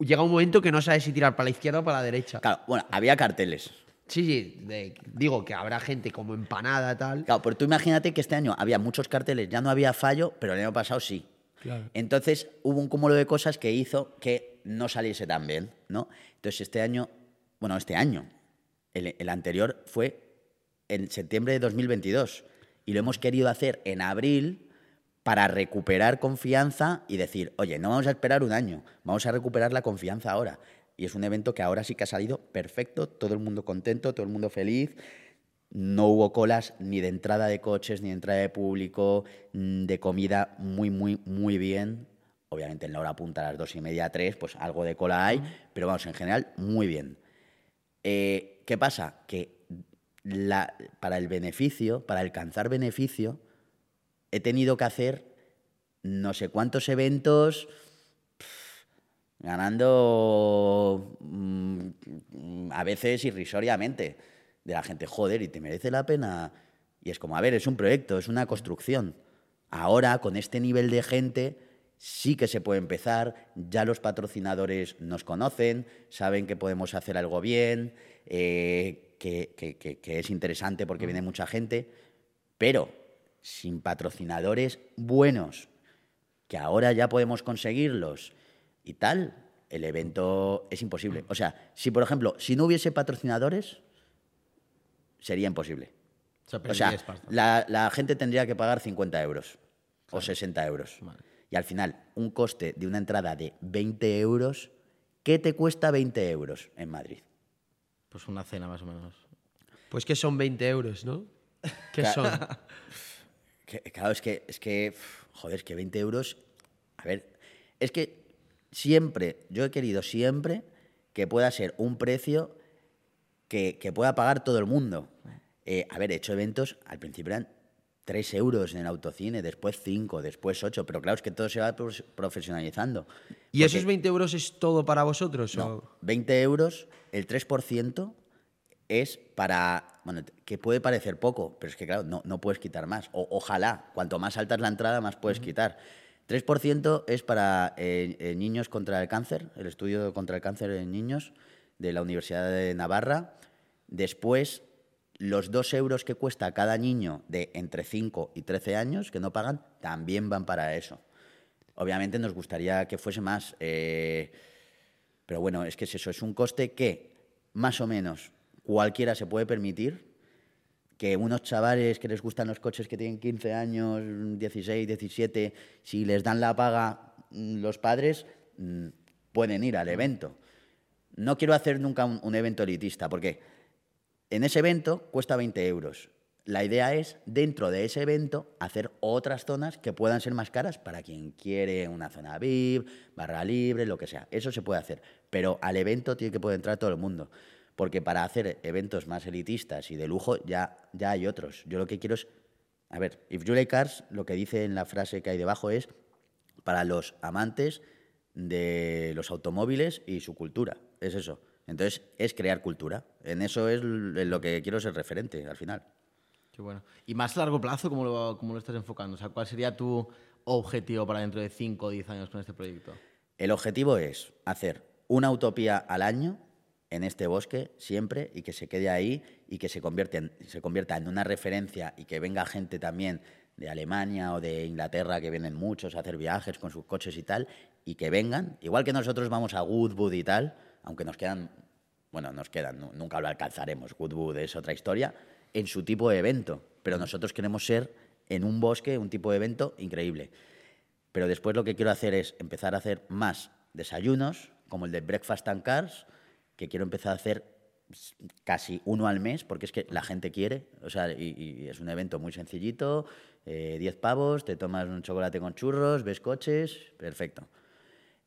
Speaker 2: llega un momento que no sabes si tirar para la izquierda o para la derecha.
Speaker 1: Claro, bueno, había carteles.
Speaker 2: Sí, sí, de- digo que habrá gente como empanada, tal.
Speaker 1: Claro, pero tú imagínate que este año había muchos carteles, ya no había fallo, pero el año pasado sí. Entonces hubo un cúmulo de cosas que hizo que no saliese tan bien, ¿no? Entonces este año, bueno, este año, el, el anterior fue en septiembre de 2022 y lo hemos querido hacer en abril para recuperar confianza y decir, oye, no vamos a esperar un año, vamos a recuperar la confianza ahora. Y es un evento que ahora sí que ha salido perfecto, todo el mundo contento, todo el mundo feliz. No hubo colas ni de entrada de coches, ni de entrada de público, mm, de comida muy, muy, muy bien. Obviamente en la hora punta, a las dos y media, tres, pues algo de cola hay, pero vamos, en general, muy bien. Eh, ¿Qué pasa? Que la- para el beneficio, para alcanzar beneficio, he tenido que hacer no sé cuántos eventos ganando mm, a veces irrisoriamente de la gente, joder, y te merece la pena. Y es como, a ver, es un proyecto, es una construcción. Ahora, con este nivel de gente, sí que se puede empezar, ya los patrocinadores nos conocen, saben que podemos hacer algo bien, eh, que, que- que- que es interesante porque viene mucha gente, Pero sin patrocinadores buenos, que ahora ya podemos conseguirlos y tal, el evento es imposible. O sea, si por ejemplo, si no hubiese patrocinadores, sería imposible.
Speaker 3: O sea,
Speaker 1: O la, la gente tendría que pagar 50 euros o 60 euros.
Speaker 3: Vale.
Speaker 1: Y al final, un coste de una entrada de 20 euros, ¿qué te cuesta 20 euros en Madrid?
Speaker 3: Pues una cena más o menos.
Speaker 2: Pues que son 20 euros, ¿no? ¿Qué son?
Speaker 1: Que- claro, es que, es que, joder, es que 20 euros, a ver, es que siempre, yo he querido siempre que pueda ser un precio que, que pueda pagar todo el mundo. Eh, a ver, he hecho eventos, al principio eran 3 euros en el autocine, después 5, después 8, pero claro, es que todo se va profesionalizando.
Speaker 2: ¿Y esos
Speaker 1: Porque-
Speaker 2: 20 euros es todo para vosotros?
Speaker 1: no,
Speaker 2: o-
Speaker 1: 20 euros, el 3% es para. Bueno, que puede parecer poco, pero es que, claro, no, no puedes quitar más. O, ojalá, cuanto más alta es la entrada, más puedes quitar. 3% es para eh, eh, niños contra el cáncer, el estudio contra el cáncer en niños de la Universidad de Navarra. Después, los 2 euros que cuesta cada niño de entre 5 y 13 años que no pagan, también van para eso. Obviamente nos gustaría que fuese más. eh, pero bueno, es que es eso, es un coste que más o menos cualquiera se puede permitir, que unos chavales que les gustan los coches que tienen 15 años, 16, 17, si les dan la paga mm, los padres, mm, pueden ir al evento. No quiero hacer nunca un, evento elitista, porque en ese evento cuesta 20 euros. La idea es, dentro de ese evento, hacer otras zonas que puedan ser más caras para quien quiere una zona VIP, barra libre, lo que sea. Eso se puede hacer. Pero al evento tiene que poder entrar todo el mundo. Porque para hacer eventos más elitistas y de lujo ya, ya hay otros. Yo lo que quiero es... A ver, If You Like Cars, lo que dice en la frase que hay debajo es para los amantes de los automóviles y su cultura. Es eso. Entonces, es crear cultura. En eso es lo que quiero ser referente al final.
Speaker 3: Qué bueno. Y más a largo plazo, ¿cómo lo, cómo lo estás enfocando? O sea, ¿cuál sería tu objetivo para dentro de 5 o 10 años con este proyecto?
Speaker 1: El objetivo es hacer una utopía al año en este bosque siempre y que se quede ahí y que se, convierte en- se convierta en una referencia y que venga gente también de Alemania o de Inglaterra, que vienen muchos a hacer viajes con sus coches y tal, y que vengan, igual que nosotros vamos a Goodwood y tal, aunque nos quedan, bueno, nos quedan, nu- nunca lo alcanzaremos, Goodwood es otra historia, en su tipo de evento, pero nosotros queremos ser en un bosque un tipo de evento increíble. Pero después lo que quiero hacer es empezar a hacer más desayunos, como el de Breakfast and Cars, que quiero empezar a hacer casi uno al mes, porque es que la gente quiere. O sea, y, es un evento muy sencillito, eh, 10 pavos, te tomas un chocolate con churros, ves coches, perfecto.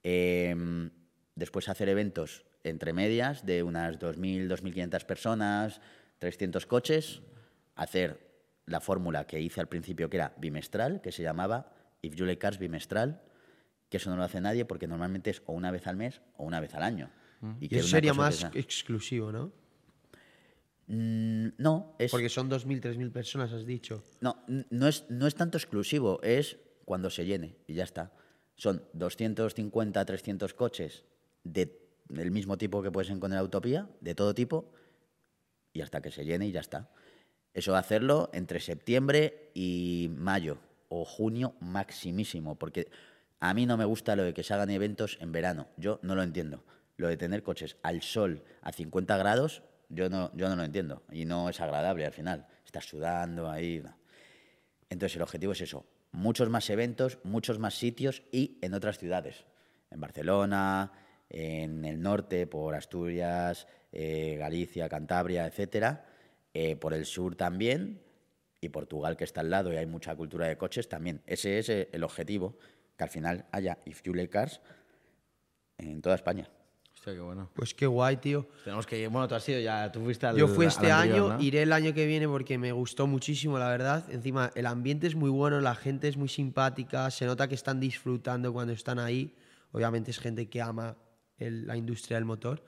Speaker 1: Em, después hacer eventos entre medias de unas 2.000, 2.500 personas, 300 coches, hacer la fórmula que hice al principio, que era bimestral, que se llamaba If You Like Cars bimestral, que eso no lo hace nadie porque normalmente es o una vez al mes o una vez al año.
Speaker 2: Y
Speaker 1: que
Speaker 2: eso sería
Speaker 1: que
Speaker 2: más exclusivo, ¿no?
Speaker 1: Mm, no, es...
Speaker 2: Porque son 2.000, 3.000 personas, has dicho.
Speaker 1: No, no es, no es tanto exclusivo, es cuando se llene y ya está. Son 250, 300 coches de, del mismo tipo que puedes encontrar en Utopía, de todo tipo, y hasta que se llene y ya está. Eso hacerlo entre septiembre y mayo o junio maximísimo, porque a mí no me gusta lo de que se hagan eventos en verano, yo no lo entiendo. Lo de tener coches al sol a 50 grados, yo no, yo no lo entiendo y no es agradable al final. Estás sudando ahí. Entonces el objetivo es eso, muchos más eventos, muchos más sitios y en otras ciudades, en Barcelona, en el norte, por Asturias, eh, Galicia, Cantabria, etcétera, eh, por el sur también y Portugal que está al lado y hay mucha cultura de coches también. Ese es eh, el objetivo, que al final haya If You Like Cars en toda España.
Speaker 3: Hostia, qué bueno.
Speaker 2: Pues qué guay, tío.
Speaker 3: Tenemos que ir. Bueno, tú has ido ya. Tú fuiste al.
Speaker 2: Yo fui este
Speaker 3: anterior,
Speaker 2: año,
Speaker 3: ¿no?
Speaker 2: iré el año que viene porque me gustó muchísimo, la verdad. Encima, el ambiente es muy bueno, la gente es muy simpática, se nota que están disfrutando cuando están ahí. Obviamente es gente que ama el- la industria del motor.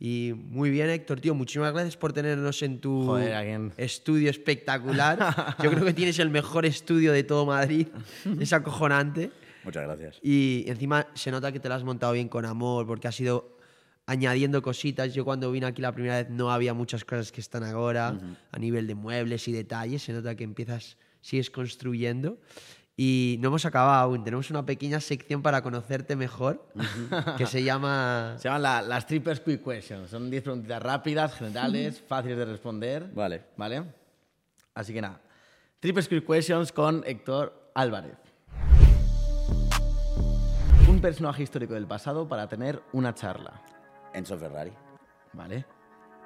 Speaker 2: Y muy bien, Héctor, tío, muchísimas gracias por tenernos en tu
Speaker 3: Joder,
Speaker 2: estudio espectacular. Yo creo que tienes el mejor estudio de todo Madrid. Es acojonante.
Speaker 1: Muchas gracias.
Speaker 2: Y encima se nota que te lo has montado bien con amor, porque ha sido añadiendo cositas. Yo cuando vine aquí la primera vez no había muchas cosas que están ahora a nivel de muebles y detalles. Se nota que empiezas, sigues construyendo. Y no hemos acabado aún. Tenemos una pequeña sección para conocerte mejor que se llama...
Speaker 3: Se llaman la- las Trippers Quick Questions. Son 10 preguntitas rápidas, generales, fáciles de responder.
Speaker 1: Vale.
Speaker 3: ¿Vale? Así que nada. Trippers Quick Questions con Héctor Álvarez. Un personaje histórico del pasado para tener una charla.
Speaker 1: Enzo Ferrari.
Speaker 3: ¿Vale?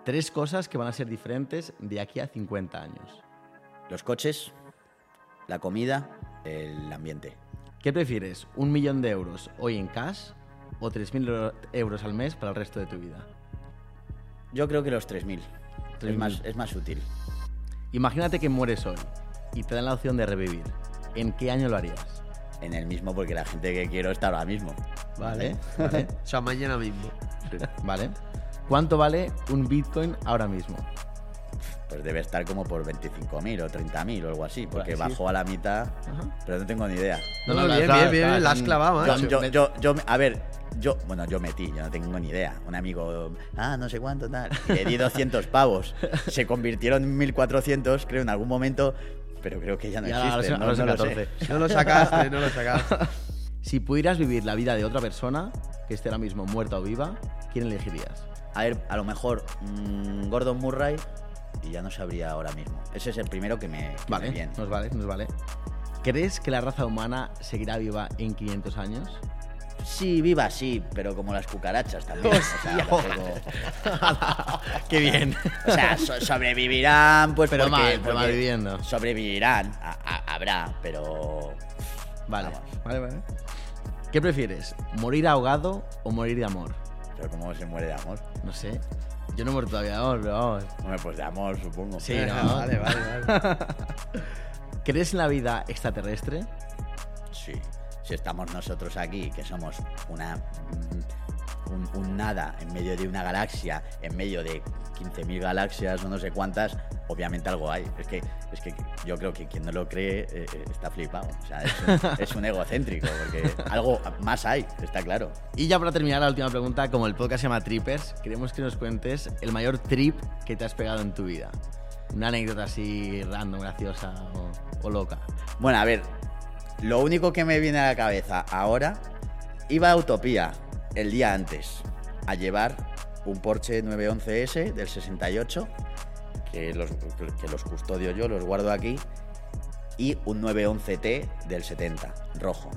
Speaker 3: Tres cosas que van a ser diferentes de aquí a 50 años.
Speaker 1: Los coches, la comida, el ambiente.
Speaker 3: ¿Qué prefieres? ¿Un millón de euros hoy en cash o 3.000 euro- euros al mes para el resto de tu vida?
Speaker 1: Yo creo que los 3.000.
Speaker 3: 3.000.
Speaker 1: Es más, es más útil.
Speaker 3: Imagínate que mueres hoy y te dan la opción de revivir. ¿En qué año lo harías?
Speaker 1: En el mismo porque la gente que quiero está ahora mismo.
Speaker 3: ¿Vale? ¿Vale?
Speaker 2: O sea, mañana mismo.
Speaker 3: ¿Vale? ¿Cuánto vale un Bitcoin ahora mismo?
Speaker 1: Pues debe estar como por 25.000 o 30.000 o algo así, porque
Speaker 3: así.
Speaker 1: bajó a la mitad, pero no tengo ni idea.
Speaker 2: No,
Speaker 3: No,
Speaker 2: bien, bien, bien, la has clavado,
Speaker 3: yo-
Speaker 2: macho.
Speaker 1: Yo, a ver, yo, bueno, yo metí, yo no tengo ni idea. Un amigo, ah, no sé cuánto, tal. Le di 200 pavos. Se convirtieron en 1400, creo, en algún momento, pero creo que ya no
Speaker 3: Y ahora
Speaker 1: existe.
Speaker 3: son-
Speaker 1: no, no lo
Speaker 3: 14.
Speaker 1: sé.
Speaker 2: No lo sacaste, no lo sacaste.
Speaker 3: Si pudieras vivir la vida de otra persona, que esté ahora mismo muerta o viva, ¿quién elegirías?
Speaker 1: A ver, a lo mejor mm, Gordon Murray y ya no sabría ahora mismo. Ese es el primero que me, que me
Speaker 3: Vale,
Speaker 1: viene.
Speaker 3: nos vale, nos vale. ¿Crees que la raza humana seguirá viva en 500 años?
Speaker 1: Sí, viva, sí, pero como las cucarachas también. o sea, tampoco-
Speaker 3: ¡Qué bien!
Speaker 1: O sea, so- sobrevivirán, pues
Speaker 3: Pero
Speaker 1: porque,
Speaker 3: mal, pero
Speaker 1: porque
Speaker 3: mal viviendo.
Speaker 1: Sobrevivirán, a- a- habrá, pero...
Speaker 3: Vale,
Speaker 1: Vamos.
Speaker 3: vale, vale. ¿Qué prefieres? ¿Morir ahogado o morir de amor?
Speaker 1: Pero ¿cómo se muere de amor?
Speaker 3: No sé. Yo no he muerto todavía de amor, pero vamos.
Speaker 1: Hombre, pues de amor, supongo.
Speaker 3: Sí, ¿no?
Speaker 2: Vale, vale, vale.
Speaker 3: ¿Crees en la vida extraterrestre?
Speaker 1: Sí. Si estamos nosotros aquí, que somos una un, un nada en medio de una galaxia, en medio de 15.000 galaxias o no sé cuántas, obviamente algo hay. Es que, es que yo creo que quien no lo cree eh, eh, está flipado. O sea, es un, es un egocéntrico, porque algo más hay, está claro.
Speaker 3: Y ya para terminar la última pregunta, como el podcast se llama Trippers, queremos que nos cuentes el mayor trip que te has pegado en tu vida. Una anécdota así random, graciosa o, o loca.
Speaker 1: Bueno, a ver, lo único que me viene a la cabeza ahora, iba a Utopía el día antes a llevar un Porsche 911S del 68, que los, que los custodio yo, los guardo aquí, y un 911T del 70, rojo.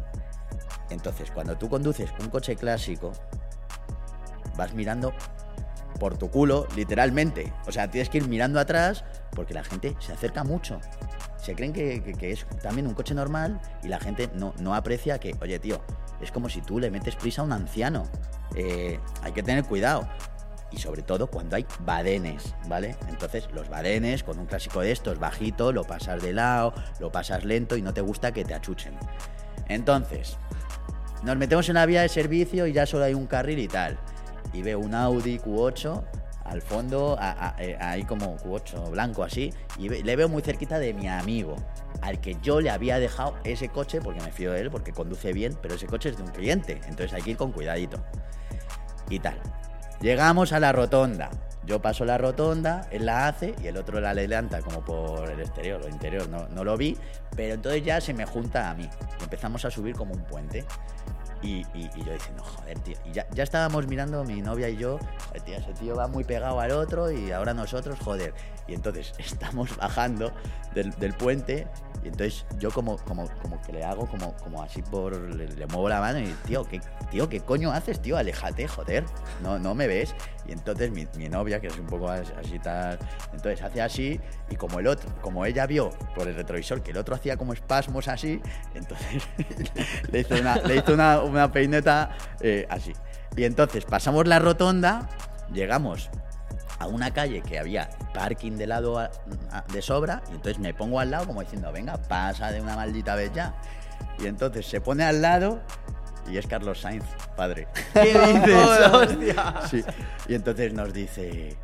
Speaker 1: Entonces, cuando tú conduces un coche clásico, vas mirando por tu culo, literalmente. O sea, tienes que ir mirando atrás porque la gente se acerca mucho. Se creen que, que- es también un coche normal y la gente no, no aprecia que, oye, tío, es como si tú le metes prisa a un anciano. Eh, hay que tener cuidado. Y sobre todo cuando hay badenes, ¿vale? Entonces, los badenes, con un clásico de estos, bajito, lo pasas de lado, lo pasas lento y no te gusta que te achuchen. Entonces, nos metemos en la vía de servicio y ya solo hay un carril y tal. Y veo un Audi Q8 al fondo, a- eh, como Q8 blanco así, y le veo muy cerquita de mi amigo, al que yo le había dejado ese coche, porque me fío de él, porque conduce bien, pero ese coche es de un cliente, entonces hay que ir con cuidadito. Y tal. Llegamos a la rotonda. Yo paso la rotonda, él la hace y el otro la adelanta como por el exterior o interior, no, no lo vi, pero entonces ya se me junta a mí. Empezamos a subir como un puente. Y, y- y yo diciendo, joder, tío. Y ya, ya estábamos mirando, mi novia y yo, tío, ese tío va muy pegado al otro y ahora nosotros, joder. Y entonces estamos bajando del, del puente y entonces yo como, como, como que le hago como, como así por, le, le muevo la mano y, tío, ¿qué, tío, ¿qué coño haces, tío? Aléjate, joder. No, no me ves. Y entonces mi, novia, que es un poco as- así tal, entonces hace así y como el otro, como ella vio por el retrovisor que el otro hacía como espasmos así, entonces le hizo una, peineta eh, así. Y entonces pasamos la rotonda, llegamos a una calle que había parking de lado de sobra y entonces me pongo al lado como diciendo, venga, pasa de una maldita vez ya. Y entonces se pone al lado y es Carlos Sainz, padre.
Speaker 3: ¿Qué dices? ¡Hostia!
Speaker 1: Sí. Y entonces nos dice,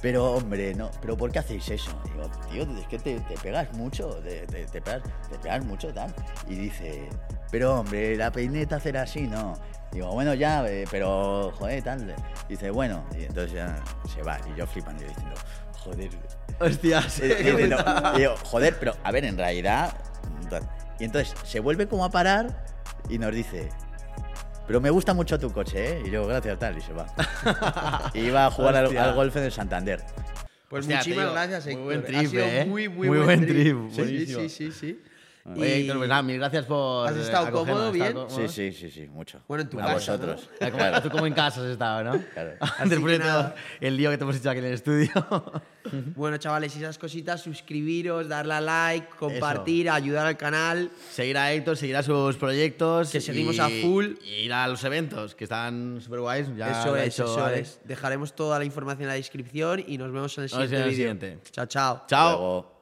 Speaker 1: pero hombre, no, pero ¿por qué hacéis eso? Digo, tío, es que te, te pegas mucho, te, te- te pegas, te pegas mucho tal. Y dice, pero hombre, la peineta hacer así, no. Digo, bueno, ya, eh, pero joder, tal. Dice, bueno, y entonces ya se va. Y yo flipando, y diciendo, joder. Y digo, joder, pero a ver, en realidad. Y entonces se vuelve como a parar y nos dice. Pero me gusta mucho tu coche, ¿eh? Y yo, gracias, tal, y se va. y iba a jugar al, al golf en el Santander.
Speaker 2: Pues
Speaker 3: Hostia,
Speaker 2: muchísimas
Speaker 3: tío,
Speaker 2: gracias,
Speaker 3: muy buen
Speaker 2: ha
Speaker 3: trip,
Speaker 2: sido
Speaker 3: ¿eh?
Speaker 2: muy, muy,
Speaker 3: Muy
Speaker 2: buen
Speaker 3: buen trip,
Speaker 2: Sí,
Speaker 3: buenísimo.
Speaker 2: sí, sí, sí.
Speaker 3: Oye,
Speaker 2: Y-
Speaker 3: Héctor, pues nada, mil gracias por.
Speaker 2: ¿Has estado
Speaker 3: acogernos,
Speaker 2: cómodo,
Speaker 3: ¿has
Speaker 2: bien?
Speaker 3: estado
Speaker 1: Sí,
Speaker 3: cómodo?
Speaker 1: sí, sí, sí, mucho.
Speaker 2: Bueno, en tu
Speaker 1: a
Speaker 2: casa,
Speaker 1: vosotros.
Speaker 3: Ah, como-
Speaker 1: Claro.
Speaker 3: Tú como en casa has estado, ¿no?
Speaker 1: Claro.
Speaker 3: Después de todo el lío que te hemos hecho aquí en el estudio.
Speaker 2: Bueno, chavales, esas cositas, suscribiros, darle a like, compartir, ayudar al canal.
Speaker 3: seguir a Héctor, seguir a sus proyectos.
Speaker 2: Que seguimos
Speaker 3: y-
Speaker 2: a full.
Speaker 3: Y ir a los eventos, que están súper guays. Ya
Speaker 2: eso es, eso
Speaker 3: Alex.
Speaker 2: es. Dejaremos toda la información en la descripción y nos vemos en el siguiente vídeo.
Speaker 3: siguiente.
Speaker 2: Chao, chao.
Speaker 3: Chao.
Speaker 1: Luego-